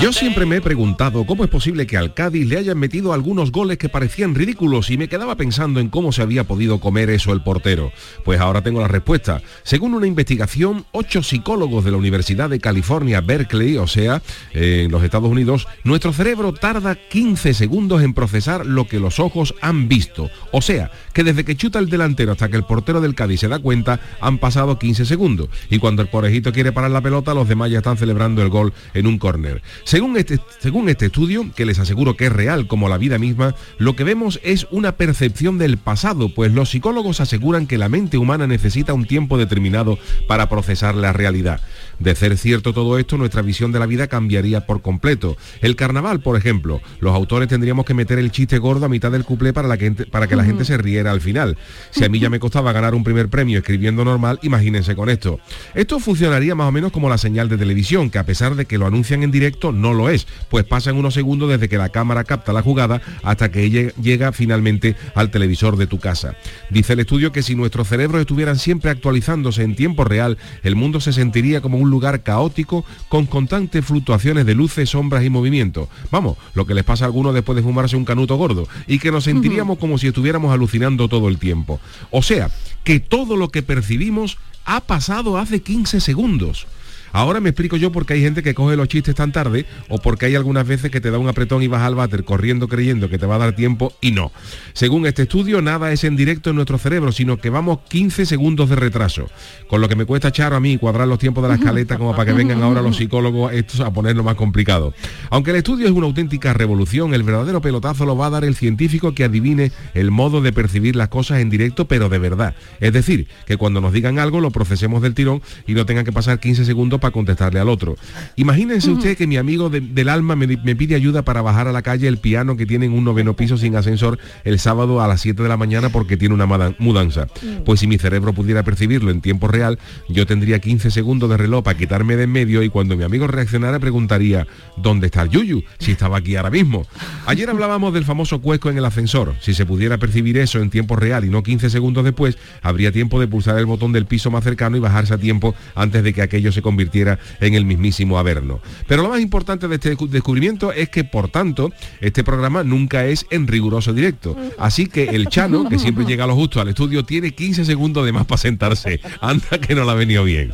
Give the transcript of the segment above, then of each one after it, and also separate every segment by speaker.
Speaker 1: Yo siempre me he preguntado cómo es posible que al Cádiz le hayan metido algunos goles que parecían ridículos y me quedaba pensando en cómo se había podido comer eso el portero. Pues ahora tengo la respuesta. Según una investigación, ocho psicólogos de la Universidad de California, Berkeley, o sea, en los Estados Unidos, nuestro cerebro tarda 15 segundos en procesar lo que los ojos han visto. O sea, que desde que chuta el delantero hasta que el portero del Cádiz se da cuenta, han pasado 15 segundos. Y cuando el porejito quiere parar la pelota, los demás ya están celebrando el gol en un córner. Según este, según este estudio, que les aseguro que es real como la vida misma, lo que vemos es una percepción del pasado, pues los psicólogos aseguran que la mente humana necesita un tiempo determinado para procesar la realidad. De ser cierto todo esto, nuestra visión de la vida cambiaría por completo. El carnaval, por ejemplo, los autores tendríamos que meter el chiste gordo a mitad del cuplé para, la que, para que la gente se riera al final. Si a mí ya me costaba ganar un primer premio escribiendo normal, imagínense con esto. Esto funcionaría más o menos como la señal de televisión, que a pesar de que lo anuncian en directo, no lo es, pues pasan unos segundos desde que la cámara capta la jugada hasta que llega finalmente al televisor de tu casa. Dice el estudio que si nuestros cerebros estuvieran siempre actualizándose en tiempo real, el mundo se sentiría como un lugar caótico con constantes fluctuaciones de luces, sombras y movimientos. Vamos, lo que les pasa a algunos después de fumarse un canuto gordo y que nos sentiríamos como si estuviéramos alucinando todo el tiempo. O sea, que todo lo que percibimos ha pasado hace 15 segundos. Ahora me explico yo por qué hay gente que coge los chistes tan tarde o porque hay algunas veces que te da un apretón y vas al váter corriendo creyendo que te va a dar tiempo y no. Según este estudio, nada es en directo en nuestro cerebro, sino que vamos 15 segundos de retraso. Con lo que me cuesta echar a mí cuadrar los tiempos de la escaleta como para que vengan ahora los psicólogos estos a ponerlo más complicado. Aunque el estudio es una auténtica revolución, el verdadero pelotazo lo va a dar el científico que adivine el modo de percibir las cosas en directo, pero de verdad. Es decir, que cuando nos digan algo lo procesemos del tirón y no tengan que pasar 15 segundos para contestarle al otro. Imagínense usted que mi amigo del alma me, me, pide ayuda para bajar a la calle el piano que tiene en un noveno piso sin ascensor el sábado a las 7 de la mañana porque tiene una mudanza. Pues si mi cerebro pudiera percibirlo en tiempo real, yo tendría 15 segundos de reloj para quitarme de en medio y cuando mi amigo reaccionara preguntaría, ¿dónde está el Yuyu? Si estaba aquí ahora mismo. Ayer hablábamos del famoso cuesco en el ascensor. Si se pudiera percibir eso en tiempo real y no 15 segundos después, habría tiempo de pulsar el botón del piso más cercano y bajarse a tiempo antes de que aquello se convirtiera en el mismísimo Averno. Pero lo más importante de este descubrimiento es que, por tanto, este programa nunca es en riguroso directo. Así que el Chano, que siempre llega a lo justo al estudio, tiene 15 segundos de más para sentarse. Anda que no la ha venido bien.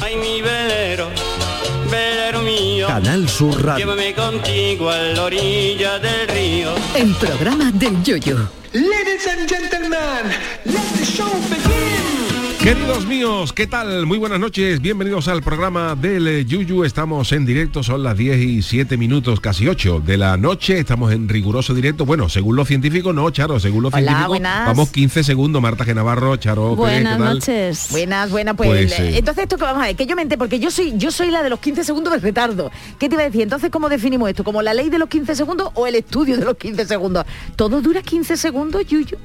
Speaker 2: Ay, mi velero, velero mío.
Speaker 3: Canal Sur Radio.
Speaker 2: Llévame contigo a la orilla del río.
Speaker 3: El programa del Yoyo.
Speaker 4: Ladies and gentlemen, let the show begin.
Speaker 1: Queridos míos, ¿qué tal? Muy buenas noches, bienvenidos al programa del eh, Yuyu. Estamos en directo, son las 10 y 7 minutos, casi 8 de la noche. Estamos en riguroso directo. Bueno, según los científicos, no, Charo, según los
Speaker 5: Hola,
Speaker 1: científicos,
Speaker 5: buenas.
Speaker 1: vamos 15 segundos. Marta G. Navarro, Charo, Pérez, ¿qué
Speaker 5: Buenas
Speaker 1: tal?
Speaker 5: noches.
Speaker 6: Buenas, buenas, pues,
Speaker 1: Pues,
Speaker 6: eh,
Speaker 1: eh.
Speaker 6: entonces esto que vamos a ver, que yo mente, porque yo soy, yo soy la de los 15 segundos de retardo. ¿Qué te iba a decir? Entonces, ¿cómo definimos esto? ¿Como la ley de los 15 segundos o el estudio de los 15 segundos? ¿Todo dura 15 segundos, Yuyu?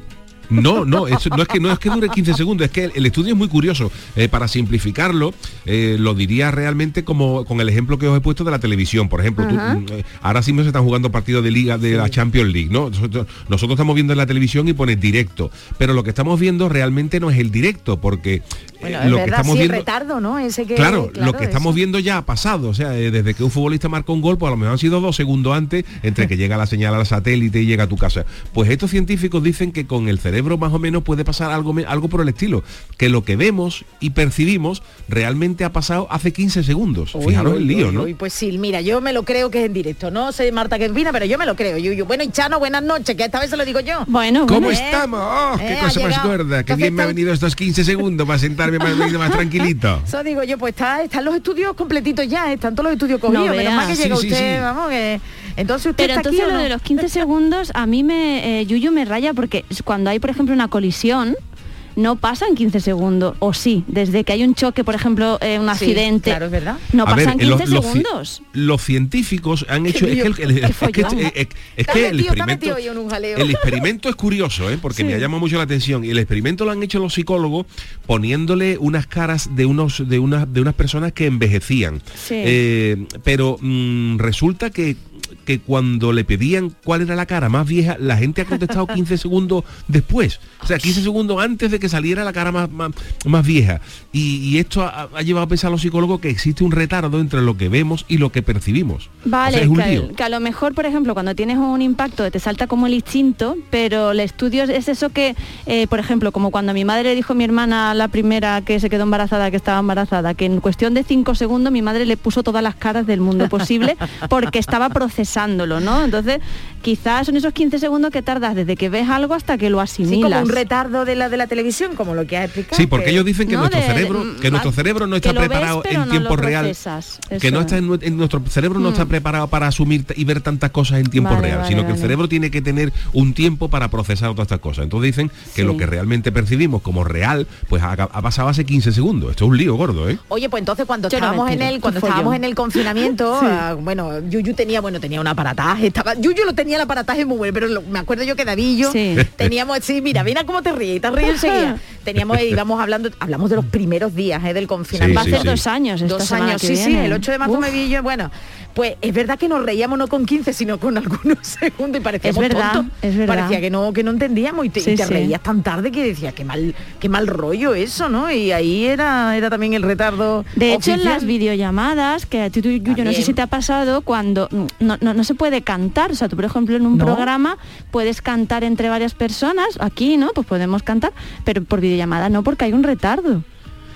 Speaker 1: No, no, eso no es que no es que dure 15 segundos, es que el, el estudio es muy curioso. Eh, para simplificarlo, eh, lo diría realmente como con el ejemplo que os he puesto de la televisión. Por ejemplo, tú, mm, ahora sí se están jugando partidos de liga de la Champions League, ¿no? Nosotros, nosotros estamos viendo en la televisión y pone directo, pero lo que estamos viendo realmente no es el directo, porque eh,
Speaker 6: es
Speaker 1: lo que estamos
Speaker 6: sí,
Speaker 1: viendo
Speaker 6: retardo, ¿no? Ese que,
Speaker 1: Claro, lo que
Speaker 6: eso.
Speaker 1: estamos viendo ya ha pasado. O sea, eh, desde que un futbolista marca un gol, pues a lo mejor han sido dos segundos antes entre que llega la señal al satélite y llega a tu casa. Pues estos científicos dicen que con el cerebro más o menos puede pasar algo, me- algo por el estilo. Que lo que vemos y percibimos realmente ha pasado hace 15 segundos.
Speaker 6: Uy,
Speaker 1: Fijaros
Speaker 6: uy,
Speaker 1: el lío,
Speaker 6: uy,
Speaker 1: ¿no?
Speaker 6: uy, pues sí, mira, yo me lo creo que es en directo. No sé Marta que opina, pero yo me lo creo, Yuyu. Bueno, y Chano, buenas noches, que esta vez se lo digo yo.
Speaker 5: Bueno,
Speaker 1: ¿Cómo
Speaker 5: bueno.
Speaker 6: ¿eh?
Speaker 1: estamos? ¡Oh, qué
Speaker 6: Eh,
Speaker 1: cosa más gorda! Qué bien me ha venido estos 15 segundos para sentarme más, más tranquilito.
Speaker 6: Eso digo yo, pues está, están los estudios completitos ya, están todos los estudios cogidos.
Speaker 5: No
Speaker 6: Menos mal que llega
Speaker 1: Sí, sí,
Speaker 6: usted,
Speaker 1: sí.
Speaker 6: vamos, que. Entonces usted
Speaker 5: Pero
Speaker 6: está
Speaker 5: entonces
Speaker 6: aquí
Speaker 5: lo
Speaker 6: no?
Speaker 5: de los 15 segundos a mí me, eh, Yuyu me raya porque cuando hay, por ejemplo, una colisión, no pasan 15 segundos, o sí, desde que hay un choque, por ejemplo, eh, un
Speaker 6: Sí,
Speaker 5: accidente,
Speaker 6: claro, es verdad.
Speaker 5: no
Speaker 1: A ver,
Speaker 5: pasan
Speaker 1: eh,
Speaker 5: 15
Speaker 1: los- los ci-
Speaker 5: segundos.
Speaker 1: Los científicos han hecho... Es que, experimento... El experimento es curioso, ¿eh? porque me ha llamado mucho la atención. Y el experimento lo han hecho los psicólogos poniéndole unas caras de unos de unas de unas personas que envejecían.
Speaker 5: Sí.
Speaker 1: Eh, pero mm, resulta que que cuando le pedían cuál era la cara más vieja, la gente ha contestado 15 segundos después. O sea, 15 segundos antes de que saliera la cara más, más, más vieja. Y, y esto ha, ha llevado a pensar a los psicólogos que existe un retardo entre lo que vemos y lo que percibimos.
Speaker 5: Vale,
Speaker 1: O sea, es un
Speaker 5: que,
Speaker 1: lío.
Speaker 5: que a lo mejor, por ejemplo, cuando tienes un impacto te salta como el instinto, pero el estudio es eso que, eh, por ejemplo, como cuando mi madre le dijo a mi hermana la primera que se quedó embarazada, que estaba embarazada, que en cuestión de cinco segundos mi madre le puso todas las caras del mundo posible porque estaba procesándolo, ¿no? Entonces, quizás son esos 15 segundos que tardas desde que ves algo hasta que lo
Speaker 6: Sí,
Speaker 5: asimilas.
Speaker 6: como un retardo de la de la televisión, como lo que has explicado.
Speaker 1: Sí, porque
Speaker 6: que-
Speaker 1: ellos dicen que
Speaker 5: No,
Speaker 1: nuestro
Speaker 5: de-
Speaker 1: cerebro, que nuestro cerebro no está
Speaker 5: ves,
Speaker 1: preparado en
Speaker 5: no
Speaker 1: tiempo real,
Speaker 5: procesas,
Speaker 1: que no
Speaker 5: es.
Speaker 1: está en, nue- en nuestro cerebro no está
Speaker 5: Mm.
Speaker 1: preparado para asumir y ver tantas cosas en tiempo
Speaker 5: Vale,
Speaker 1: real,
Speaker 5: vale,
Speaker 1: sino que el cerebro tiene que tener un tiempo para procesar todas estas cosas. Entonces dicen que
Speaker 5: Sí.
Speaker 1: lo que realmente percibimos como real, pues ha, ha pasado hace 15 segundos. Esto es un lío gordo, ¿eh?
Speaker 6: Oye, pues entonces cuando
Speaker 5: Yo no
Speaker 6: estábamos en el cuando estábamos en el confinamiento,
Speaker 5: Sí.
Speaker 6: ah, bueno, Yuyu tenía, bueno, tenía un aparataje, estaba Yuyu lo tenía el aparataje muy bueno, pero lo- me acuerdo yo que Davillo
Speaker 5: Sí.
Speaker 6: teníamos, sí, mira, mira cómo te ríes, te ríes enseguida. Teníamos íbamos hablando, hablamos de los primeros días eh, del confinamiento.
Speaker 5: Va a
Speaker 1: Sí,
Speaker 5: dos años.
Speaker 6: Dos años,
Speaker 5: que
Speaker 6: sí, sí, el 8 de marzo
Speaker 5: Uf.
Speaker 6: me vi yo, bueno, pues es verdad que nos reíamos no con 15, sino con algunos segundos y parecíamos
Speaker 5: Es verdad,
Speaker 6: tontos.
Speaker 5: es verdad.
Speaker 6: Parecía que no, que no entendíamos y te, y
Speaker 5: Sí,
Speaker 6: te
Speaker 5: sí.
Speaker 6: reías tan tarde que decía qué mal, qué mal rollo eso, ¿no? Y ahí era, era también el retardo.
Speaker 5: De hecho, en las videollamadas, que a ti, tú, Yuyo, no sé si te ha pasado, cuando mm, no, no- no se puede cantar, o sea, tú, por ejemplo, en un
Speaker 6: ¿No?
Speaker 5: programa puedes cantar entre varias personas, aquí, ¿no? Pues podemos cantar, pero por videollamada no, porque hay un retardo.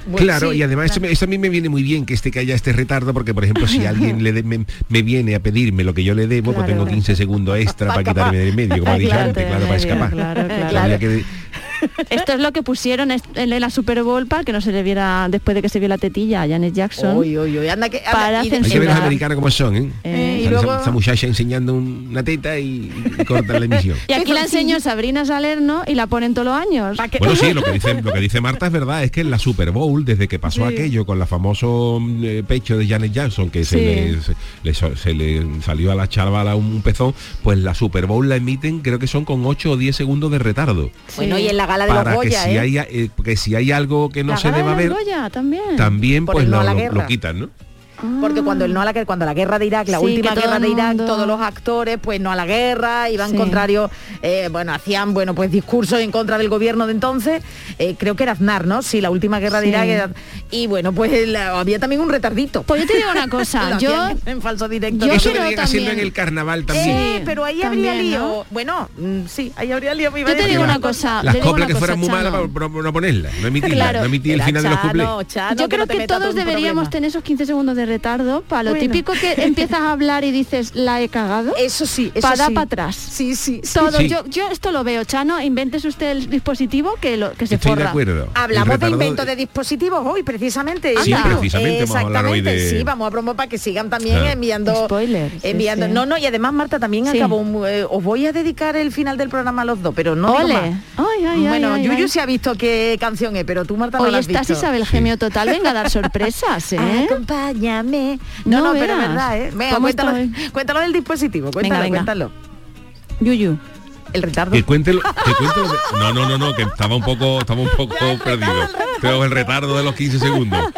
Speaker 6: Bueno,
Speaker 1: claro,
Speaker 6: sí,
Speaker 1: y además
Speaker 6: claro.
Speaker 1: eso, a mí me viene muy bien que este que haya este retardo, porque por ejemplo si alguien le de- me, me viene a pedirme lo que yo le debo, pues
Speaker 5: Claro.
Speaker 1: tengo 15 segundos extra
Speaker 6: Pa'
Speaker 1: para
Speaker 6: escapar.
Speaker 1: quitarme del medio, como
Speaker 5: Claro,
Speaker 1: antes, claro, para escapar. Habría que-
Speaker 5: Esto es lo que pusieron en la Super Bowl para que no se le viera, después de que se vio la tetilla a Janet Jackson.
Speaker 6: Uy, uy, uy, anda que anda,
Speaker 5: Para
Speaker 6: y
Speaker 1: Hay que ver las
Speaker 5: censurar.
Speaker 1: americanas como son, ¿eh?
Speaker 5: Eh,
Speaker 6: y luego-
Speaker 1: esa, esa muchacha enseñando un- una teta y, y cortan la emisión.
Speaker 5: Y aquí la enseñó Sabrina Salerno y la ponen todos los años.
Speaker 1: Bueno, sí, lo que dice lo que dice Marta es verdad, es que en la Super Bowl, desde que pasó aquello con la famoso mm, eh, pecho de Janet Jackson, que se, le, se, le so- se le salió a la chavala un pezón, pues la Super Bowl la emiten, creo que son con 8 o 10 segundos de retardo.
Speaker 6: Bueno, y en la gala de
Speaker 1: Para
Speaker 6: los
Speaker 1: que si,
Speaker 6: ¿eh?
Speaker 1: hay, eh, que si hay algo que no
Speaker 5: La
Speaker 1: se
Speaker 5: gala
Speaker 1: deba
Speaker 5: de
Speaker 1: ver,
Speaker 5: Goya también.
Speaker 1: pues
Speaker 6: no
Speaker 1: lo, lo- lo quitan, ¿no?
Speaker 6: Porque cuando el no a la guerra, cuando la guerra de Irak, la
Speaker 5: Sí,
Speaker 6: última guerra de Irak,
Speaker 5: mundo-
Speaker 6: todos los actores, pues no a la guerra, iban
Speaker 5: Sí.
Speaker 6: contrario, eh, bueno, hacían, bueno, pues discursos en contra del gobierno de entonces. Eh, creo que era Aznar, ¿no? Sí, la última guerra de. Irak. era- y bueno, pues la- había también un retardito.
Speaker 5: Pues yo te digo una cosa, yo
Speaker 6: en falso directo.
Speaker 5: yo
Speaker 1: Eso en el carnaval también.
Speaker 6: Eh,
Speaker 5: Sí,
Speaker 6: pero ahí
Speaker 5: también,
Speaker 6: habría lío.
Speaker 5: ¿no?
Speaker 6: Bueno, mm, sí, ahí habría lío.
Speaker 5: Yo te digo
Speaker 1: las
Speaker 5: una cosa,
Speaker 1: Las coplas que fueran muy malas para no, ponerlas, no emitirlas,
Speaker 5: Claro.
Speaker 1: no emitir el final de los cuplés.
Speaker 5: Yo creo que todos deberíamos tener esos 15 segundos de retardo para lo
Speaker 6: Bueno.
Speaker 5: típico que empiezas a hablar y dices la he cagado.
Speaker 6: Eso sí, eso
Speaker 5: para
Speaker 6: sí.
Speaker 5: para atrás.
Speaker 6: Sí, sí, sí.
Speaker 5: Todo,
Speaker 1: Sí.
Speaker 5: yo, yo esto lo veo, Chano, inventes usted el dispositivo que lo que se
Speaker 1: Estoy de
Speaker 5: forra.
Speaker 1: acuerdo. El
Speaker 6: Hablamos de invento de dispositivos hoy, precisamente.
Speaker 1: Sí,
Speaker 6: Anda.
Speaker 1: precisamente vamos a hablar hoy de-
Speaker 6: Exactamente, Sí, vamos a promover para que sigan también
Speaker 1: Ah.
Speaker 6: enviando.
Speaker 5: Spoiler,
Speaker 6: enviando.
Speaker 5: sí.
Speaker 6: No, no, y además Marta también
Speaker 5: Sí.
Speaker 6: acabó. un- eh, os voy a dedicar el final del programa a los dos, pero no digo
Speaker 5: Ole.
Speaker 6: más.
Speaker 5: Ay, ay,
Speaker 6: bueno,
Speaker 5: ay,
Speaker 6: Yuyu
Speaker 5: ay.
Speaker 6: se ha visto qué canción es, pero tú Marta no
Speaker 5: Hoy
Speaker 6: la has
Speaker 5: estás
Speaker 6: visto.
Speaker 5: Isabel Gemio Total, venga a dar sorpresas, ¿eh?
Speaker 6: Acompáñame. No,
Speaker 5: No
Speaker 6: no, pero es verdad, ¿eh? Venga,
Speaker 5: ¿Cómo
Speaker 6: cuéntalo, cuéntalo del dispositivo, cuéntalo,
Speaker 5: venga.
Speaker 6: cuéntalo.
Speaker 5: Yuyu.
Speaker 6: El retardo.
Speaker 1: Que cuente que cuente lo No, no, no, no, que estaba un poco, estaba un poco perdido. Pero el retardo de los 15 segundos.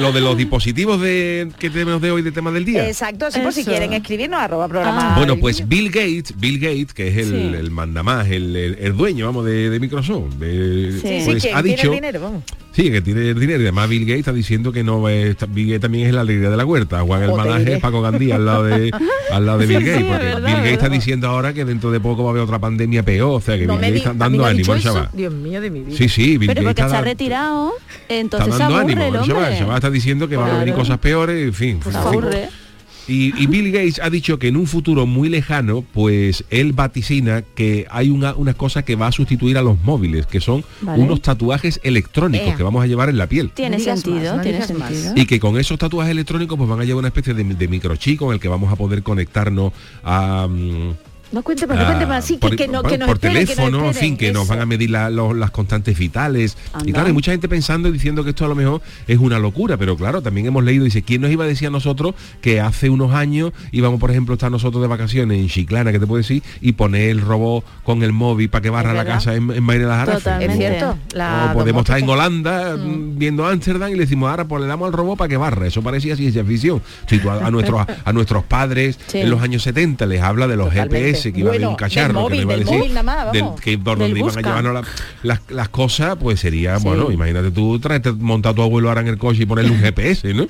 Speaker 1: Lo de los dispositivos de que tenemos de hoy de tema del día.
Speaker 6: Exacto, sí, si quieren escribirnos arroba programa.
Speaker 5: Ah.
Speaker 1: Bueno, pues. Bill Gates, Bill Gates, que es el,
Speaker 5: Sí.
Speaker 1: el mandamás, el, el- el dueño, vamos, de, de Microsoft, de-
Speaker 5: Sí.
Speaker 6: Sí,
Speaker 1: pues ha
Speaker 6: tiene
Speaker 1: dicho,
Speaker 6: el dinero, vamos.
Speaker 1: sí, que tiene el dinero, y además Bill Gates está diciendo que no es, Bill Gates también es la alegría de la huerta, Juan el. Manaje, Paco Gandía al lado de, al lado de Bill Gates,
Speaker 5: sí,
Speaker 1: porque
Speaker 5: verdad,
Speaker 1: Bill Gates está diciendo ahora que dentro de poco va a haber otra pandemia peor, o sea que
Speaker 6: No
Speaker 1: Bill Gates está
Speaker 6: ¿también
Speaker 1: dando ánimo al chaval.
Speaker 6: Dios mío de mi vida.
Speaker 1: Sí, sí, Bill
Speaker 5: Pero
Speaker 1: Gates
Speaker 5: porque
Speaker 1: está, está
Speaker 5: entonces se
Speaker 1: dando
Speaker 5: aburre
Speaker 1: ánimo,
Speaker 5: el hombre.
Speaker 1: chaval está diciendo que van a venir
Speaker 5: Claro.
Speaker 1: cosas peores, en fin.
Speaker 5: Pues
Speaker 1: en fin.
Speaker 5: aburre.
Speaker 1: Y, y Bill Gates ha dicho que en un futuro muy lejano, pues él vaticina que hay una, una cosa que va a sustituir a los móviles, que son
Speaker 5: Vale.
Speaker 1: unos tatuajes electrónicos
Speaker 6: Ea.
Speaker 1: que vamos a llevar en la piel.
Speaker 5: Tiene
Speaker 6: No
Speaker 5: sentido,
Speaker 6: más, no
Speaker 5: tiene sentido.
Speaker 1: Y que con esos tatuajes electrónicos pues van a llevar una especie de, de microchip con el que vamos a poder conectarnos a, mm,
Speaker 6: No cuente más, no cuente más. Sí, que,
Speaker 1: por,
Speaker 6: que no, que nos
Speaker 1: por
Speaker 6: esperen, que nos
Speaker 1: teléfono, en
Speaker 6: esperen,
Speaker 1: fin, que nos
Speaker 6: eso.
Speaker 1: van a medir la- los- las constantes vitales. Y
Speaker 5: Anda.
Speaker 1: claro, hay mucha gente pensando y diciendo que esto a lo mejor es una locura, pero claro, también hemos leído, dice, ¿quién nos iba a decir a nosotros que hace unos años íbamos, por ejemplo, estar nosotros de vacaciones en Chiclana, que te puedo decir, y poner el robot con el móvil para que barra la casa en, en de las?
Speaker 5: Totalmente.
Speaker 6: Es cierto. La
Speaker 1: O podemos estar en. Holanda mm, viendo Ámsterdam y le decimos ahora pues le damos al robot para que barra. Eso parecía ciencia ficción. Si tú a, a nuestros a nuestros padres
Speaker 5: Sí.
Speaker 1: en los años 70 les habla de los
Speaker 6: Totalmente.
Speaker 1: GPS que iba a haber un cacharro
Speaker 6: del móvil,
Speaker 1: que le iba a decir
Speaker 6: móvil nada más,
Speaker 1: del-
Speaker 6: vamos.
Speaker 1: que por
Speaker 5: Del
Speaker 1: donde iban a llevarnos la- las, las cosas, pues sería,
Speaker 5: Sí.
Speaker 1: bueno, imagínate tú traerte montar a tu abuelo ahora en el coche y ponerle un GPS, ¿no?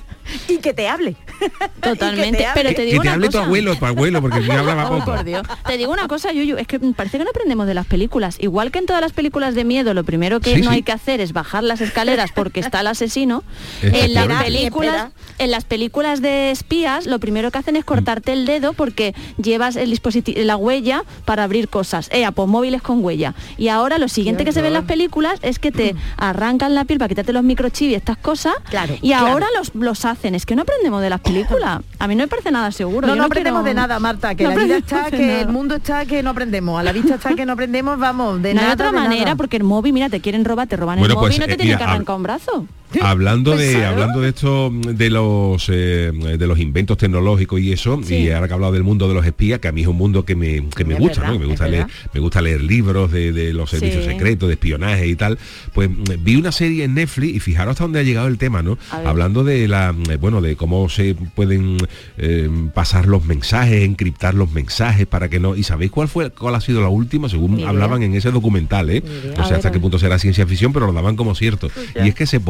Speaker 6: Y que te hable.
Speaker 5: Totalmente.
Speaker 6: Que
Speaker 5: Pero
Speaker 6: hable.
Speaker 5: te
Speaker 1: Que
Speaker 5: digo
Speaker 1: te
Speaker 5: una
Speaker 1: hable tu
Speaker 5: cosa.
Speaker 1: abuelo, tu abuelo, porque mío hablaba
Speaker 5: Oh, por Dios. Te digo una cosa, Yuyu, es que parece que no aprendemos de las películas. Igual que en todas las películas de miedo, lo primero que
Speaker 1: Sí,
Speaker 5: no
Speaker 1: sí.
Speaker 5: hay que hacer es bajar las escaleras porque está el asesino. en las películas, en las películas de espías, lo primero que hacen es cortarte el dedo porque llevas el dispositivo, la huella para abrir cosas. Eh, pues móviles con huella. Y ahora lo siguiente que se ve en las películas es que te arrancan la piel para quitarte los microchips y estas cosas.
Speaker 6: Claro,
Speaker 5: y
Speaker 6: claro.
Speaker 5: ahora los, los hacen. Es que no aprendemos de las películas. A mí no me parece nada seguro.
Speaker 6: No, no aprendemos
Speaker 5: quiero-
Speaker 6: de nada, Marta, que
Speaker 5: No
Speaker 6: la vida está, que
Speaker 5: nada.
Speaker 6: el mundo está, que no aprendemos. A la vista está que no aprendemos, vamos, de
Speaker 5: no hay
Speaker 6: nada.
Speaker 5: otra
Speaker 6: de
Speaker 5: manera,
Speaker 6: nada.
Speaker 5: porque el móvil, mira, te quieren robar, te roban
Speaker 1: Bueno,
Speaker 5: el móvil
Speaker 1: pues,
Speaker 5: y no te
Speaker 1: eh,
Speaker 5: tienen
Speaker 1: mira,
Speaker 5: que arrancar un brazo.
Speaker 1: Hablando
Speaker 6: Pues
Speaker 1: de hablando de esto de los eh, de los inventos tecnológicos y eso
Speaker 5: Sí.
Speaker 1: y ahora que he hablado del mundo de los espías que a mí es un mundo que me, que me gusta
Speaker 6: verdad,
Speaker 1: ¿no? que me gusta leer
Speaker 6: verdad.
Speaker 1: me gusta leer libros de, de los servicios
Speaker 5: Sí.
Speaker 1: secretos de espionaje y tal pues mm, vi una serie en Netflix y fijaros hasta dónde ha llegado el tema no hablando de la eh, bueno de cómo se pueden eh, pasar los mensajes encriptar los mensajes para que no y sabéis cuál fue cuál ha sido la última según
Speaker 6: Ni idea.
Speaker 1: hablaban en ese documental ¿eh? no sé
Speaker 5: A
Speaker 1: hasta qué punto será ciencia ficción pero lo daban como cierto y es que se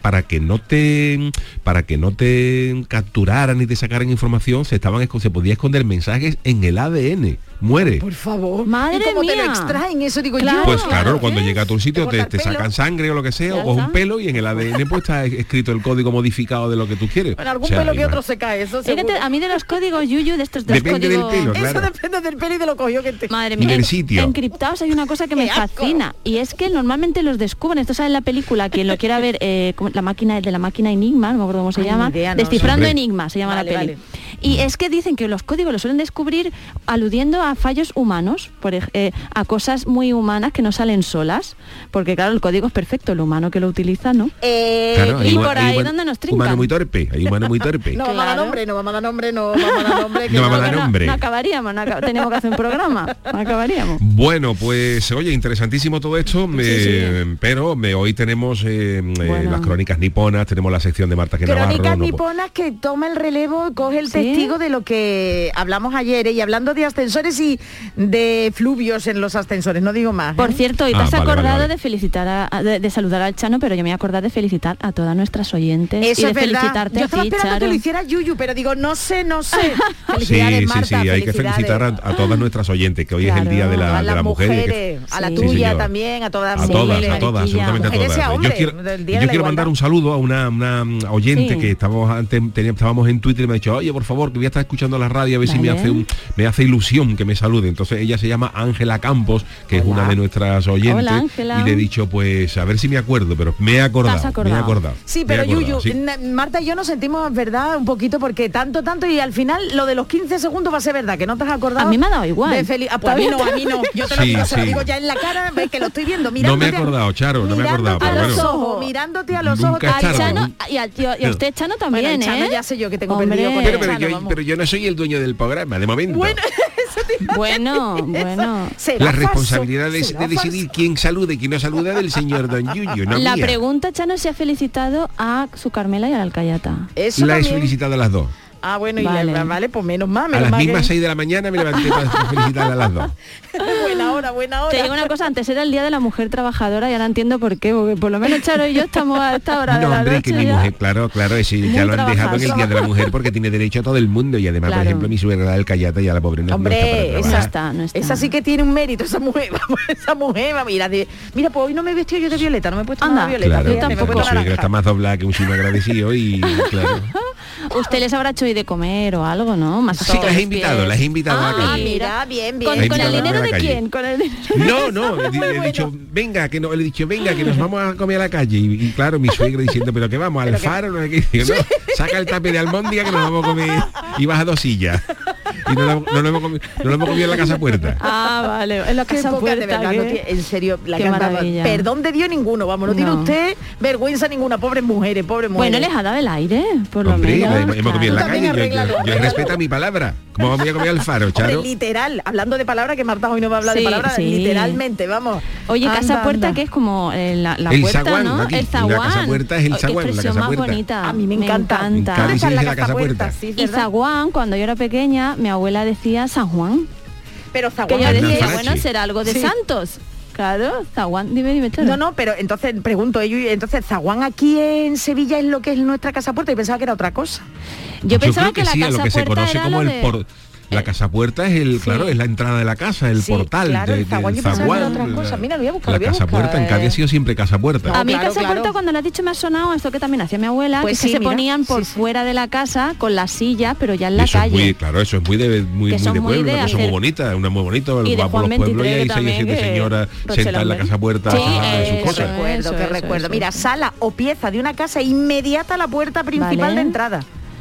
Speaker 1: para que no te para que no te capturaran ni te sacaran información se estaban se podía esconder mensajes en el ADN muere
Speaker 6: Por favor.
Speaker 5: Madre
Speaker 6: ¿Y cómo te lo extraen? Eso digo
Speaker 5: Claro.
Speaker 6: yo.
Speaker 1: pues claro cuando llega a tu sitio
Speaker 6: Te
Speaker 1: te, sacan sangre o lo que sea o un pelo y en el ADN pues está escrito el código modificado de lo que tú quieres
Speaker 6: Bueno, algún
Speaker 1: O sea,
Speaker 6: pelo que otro se cae, eso
Speaker 5: Es que
Speaker 6: seguro.
Speaker 5: te- a mí de los códigos Yuyu, de estos de los
Speaker 1: Depende del
Speaker 5: códigos...
Speaker 1: pelo, claro.
Speaker 6: Eso depende del pelo y de lo cogió que te...
Speaker 5: Madre
Speaker 1: Y
Speaker 5: mía,
Speaker 1: del sitio.
Speaker 5: encriptados hay una cosa que me fascina y es que normalmente los descubren, esto sale en la película, quien lo quiera ver, eh, la máquina de la máquina Enigma, no me acuerdo cómo se
Speaker 6: Ay,
Speaker 5: llama,
Speaker 6: ni idea, no,
Speaker 5: Descifrando. Enigma se llama
Speaker 6: Vale,
Speaker 5: la peli.
Speaker 6: vale.
Speaker 5: Y es que dicen que los códigos los suelen descubrir aludiendo a fallos humanos, por eh, a cosas muy humanas que no salen solas, porque claro, el código es perfecto, el humano que lo utiliza, ¿no?
Speaker 6: Eh,
Speaker 1: Claro,
Speaker 5: y por ahí donde nos trincan.
Speaker 1: humano muy torpe hay humano muy torpe
Speaker 6: no vamos a dar nombre, no vamos a dar nombre, no vamos a dar nombre. que
Speaker 1: No vamos a dar
Speaker 5: no-
Speaker 1: nombre.
Speaker 5: No, acabaríamos, no acab- tenemos que hacer un programa, no acabaríamos.
Speaker 1: Bueno, pues oye, interesantísimo todo esto, pero eh, hoy tenemos eh, eh,
Speaker 5: Bueno.
Speaker 1: las crónicas niponas, tenemos la sección de Marta que
Speaker 6: Crónicas
Speaker 1: Navarro. no-
Speaker 6: niponas que toma el relevo, coge el
Speaker 5: ¿Sí?
Speaker 6: Testigo de lo que hablamos ayer ¿eh? y hablando de ascensores y de fluvios en los ascensores, no digo más.
Speaker 5: Por
Speaker 6: ¿eh?
Speaker 5: cierto, hoy te
Speaker 1: Ah,
Speaker 5: has
Speaker 1: vale,
Speaker 5: acordado
Speaker 1: vale.
Speaker 5: de felicitar a, a- de, de saludar al Chano, pero yo me voy a acordar de felicitar a todas nuestras oyentes
Speaker 6: Eso
Speaker 5: y de
Speaker 6: es verdad.
Speaker 5: felicitarte
Speaker 6: Yo
Speaker 5: a
Speaker 6: estaba
Speaker 5: ti,
Speaker 6: esperando que lo hiciera Yuyu, pero digo, no sé, no sé.
Speaker 1: Sí,
Speaker 6: Felicidades,
Speaker 1: sí,
Speaker 6: Marta,
Speaker 1: sí, hay que felicitar a, a todas nuestras oyentes, que hoy es el día de la,
Speaker 6: a
Speaker 1: de la mujer. y que-
Speaker 6: mujeres, a la
Speaker 5: Sí.
Speaker 6: Tuya también, a todas
Speaker 1: A todas,
Speaker 6: mujeres.
Speaker 1: a absolutamente a
Speaker 6: Mujeres
Speaker 1: todas. yo quiero, yo mandar un saludo a una, una oyente que estábamos antes, teníamos- estábamos en Twitter y me ha dicho, oye, por favor, que voy a estar escuchando la radio a ver si me hace un, me hace ilusión que me salude. Entonces ella se llama Ángela Campos, que es una de nuestras oyentes.
Speaker 5: Hola, Ángela.
Speaker 1: y le he dicho, pues, a ver si me acuerdo, pero me he acordado. Me he
Speaker 5: acordado.
Speaker 6: Sí, pero
Speaker 1: acordado,
Speaker 6: Yuyu,
Speaker 1: sí.
Speaker 6: Marta y yo nos sentimos, ¿verdad? Un poquito porque tanto, tanto y al final lo de los 15 segundos va a ser verdad, que no te has acordado.
Speaker 5: A mí me ha dado igual.
Speaker 6: de feli- ah, pues a mí no, a mí no. Yo te lo
Speaker 1: Sí,
Speaker 6: digo, lo ya en la cara, ves que lo estoy viendo.
Speaker 1: No me he
Speaker 6: mirándote
Speaker 1: acordado, Charo, no me he acordado,
Speaker 6: mirándote
Speaker 1: pero
Speaker 6: a los
Speaker 1: bueno.
Speaker 6: ojos, mirándote a los
Speaker 1: Nunca
Speaker 6: ojos.
Speaker 5: Chano y, al tío- y a usted Chano también,
Speaker 6: Bueno, el Chano
Speaker 5: ¿eh?
Speaker 6: ya sé yo que tengo
Speaker 5: Hombre.
Speaker 6: perdido con
Speaker 1: Pero,
Speaker 6: el
Speaker 1: pero
Speaker 6: Chano,
Speaker 1: yo, pero yo no soy el dueño del programa, de momento.
Speaker 6: Bueno,
Speaker 5: Bueno, bueno.
Speaker 6: ¿Será
Speaker 1: la responsabilidad de,
Speaker 6: ¿Será
Speaker 1: de decidir
Speaker 6: falso?
Speaker 1: quién saluda y quién no saluda del señor Don Yuyu, no
Speaker 5: la
Speaker 1: mía.
Speaker 5: pregunta, Chano, se ha felicitado a su Carmela y a la Alcayata.
Speaker 6: Eso
Speaker 1: La he felicitado a las dos.
Speaker 6: Ah, bueno, y
Speaker 5: Vale.
Speaker 6: la- vale, pues menos mal,
Speaker 1: A
Speaker 6: menos
Speaker 1: las
Speaker 6: mal
Speaker 1: mismas
Speaker 6: que-
Speaker 1: 6 de la mañana me levanté para felicitarle a las dos.
Speaker 6: buena hora, buena hora.
Speaker 5: Te digo una cosa, antes era el Día de la Mujer Trabajadora y ahora entiendo por qué, porque por lo menos Charo y yo estamos a esta hora de
Speaker 1: No,
Speaker 5: la
Speaker 1: hombre,
Speaker 5: noche
Speaker 1: que mi
Speaker 5: ya.
Speaker 1: mujer, claro, claro, ese
Speaker 5: Muy
Speaker 1: ya lo han dejado en el. Día de la Mujer porque tiene derecho a todo el mundo y además,
Speaker 5: Claro.
Speaker 1: por ejemplo, mi suegra del Callata ya la pobre no, no está para
Speaker 6: Hombre, esa,
Speaker 5: está, no está.
Speaker 6: esa sí que tiene un mérito, esa mujer, esa mujer, va, mira, de- mira, pues hoy no me he vestido yo de violeta, no me he puesto
Speaker 5: Anda.
Speaker 6: nada violeta,
Speaker 1: Claro,
Speaker 6: he
Speaker 5: tampoco.
Speaker 1: mi suegra está más doblada que un chino agradecido y claro.
Speaker 5: Usted les habrá hecho hoy de comer o algo, ¿no? Más
Speaker 1: Sí, las he invitado, las he invitado a la
Speaker 5: Ah,
Speaker 1: calle.
Speaker 6: mira, bien, bien.
Speaker 5: ¿Con, el dinero de quién? Con el dinero-
Speaker 1: No, no, le, le he dicho, venga, que no, le he dicho, venga, que nos vamos a comer a la calle. Y, y claro, mi suegra diciendo, pero que vamos, al faro, no sé qué. Digo, no, saca el tape de almóndiga que nos vamos a comer y vas a dos sillas. y no lo, hemos- no lo hemos comido, no lo hemos comido en la casa puerta.
Speaker 5: Ah, vale, en la casa puerta.
Speaker 6: de verdad, no tiene- en serio, la
Speaker 5: maravilla.
Speaker 6: Perdón de Dios ninguno, vamos, no, tiene usted vergüenza ninguna, pobres mujeres, pobres mujeres.
Speaker 5: Bueno, les ha dado el aire, por lo
Speaker 1: Hombre,
Speaker 5: menos.
Speaker 1: la hemos, hemos comido en la calle. Yo, yo, yo respeto mi palabra. ¿Cómo vamos a comer al faro,
Speaker 6: Hombre,
Speaker 1: Charo?
Speaker 6: literal, hablando de palabras que Marta hoy no va a hablar de palabras,
Speaker 5: sí.
Speaker 6: literalmente, vamos.
Speaker 5: Oye,
Speaker 6: Anda,
Speaker 5: casa puerta
Speaker 6: anda.
Speaker 5: que es como eh, la, la
Speaker 1: El
Speaker 5: puerta,
Speaker 1: zaguán,
Speaker 5: ¿no?
Speaker 1: aquí.
Speaker 5: El
Speaker 1: La
Speaker 5: zaguán.
Speaker 1: casa puerta es el zaguán, la
Speaker 5: expresión
Speaker 1: casa
Speaker 5: más
Speaker 1: puerta.
Speaker 5: bonita.
Speaker 6: A mí me encanta.
Speaker 1: En
Speaker 5: encanta.
Speaker 6: La
Speaker 1: la casa puerta.
Speaker 6: sí,
Speaker 5: Y zaguán, cuando yo era pequeña, mi abuela decía San Juan.
Speaker 6: Pero
Speaker 5: Que
Speaker 6: zaguán
Speaker 5: yo
Speaker 1: Anda,
Speaker 5: decía, bueno, será algo de
Speaker 6: Sí.
Speaker 5: santos. Claro, zaguán. Dime, dime.
Speaker 6: No, no, pero entonces pregunto, Yuyu, entonces Zaguán aquí en Sevilla es lo que es nuestra casa puerta y pensaba que era otra cosa.
Speaker 5: Yo pensaba
Speaker 1: creo
Speaker 5: que, la
Speaker 1: sí, a
Speaker 5: casa
Speaker 1: lo que se
Speaker 5: puerta
Speaker 1: conoce
Speaker 5: era
Speaker 1: como
Speaker 5: lo
Speaker 1: el por- La casa puerta es el, claro, es la entrada de la casa, el
Speaker 6: Sí,
Speaker 1: portal
Speaker 6: claro,
Speaker 1: de,
Speaker 6: el zaguán,
Speaker 1: del
Speaker 6: que
Speaker 1: la-
Speaker 6: Mira, lo voy a buscar,
Speaker 1: La
Speaker 6: lo voy a
Speaker 1: casa
Speaker 6: buscar,
Speaker 1: puerta en
Speaker 6: eh.
Speaker 1: Cádiz ha sido siempre casa puerta.
Speaker 5: A mí
Speaker 6: claro,
Speaker 5: casa
Speaker 6: claro.
Speaker 5: puerta cuando lo has dicho me ha sonado esto que también hacía mi abuela,
Speaker 6: Pues
Speaker 5: que,
Speaker 6: sí,
Speaker 5: que se
Speaker 6: mira,
Speaker 5: ponían por fuera de la casa con la silla, pero ya en la
Speaker 1: eso
Speaker 5: calle.
Speaker 1: es muy, claro, eso es muy de, muy,
Speaker 5: Que
Speaker 1: muy
Speaker 5: son
Speaker 1: de
Speaker 5: muy
Speaker 1: pueblo, una cosa muy
Speaker 5: hacer-
Speaker 1: bonita, una muy bonita,
Speaker 5: Y de
Speaker 1: va por los pueblos y
Speaker 5: 23
Speaker 1: hay seis siete
Speaker 5: que
Speaker 1: señoras
Speaker 5: Rochela
Speaker 1: sentadas en la
Speaker 5: Hombre.
Speaker 1: casa puerta
Speaker 5: Sí,
Speaker 1: haciendo de sus cosas.
Speaker 6: Recuerdo,
Speaker 5: eso,
Speaker 6: recuerdo. Mira, sala o pieza de una casa inmediata a la puerta principal de entrada.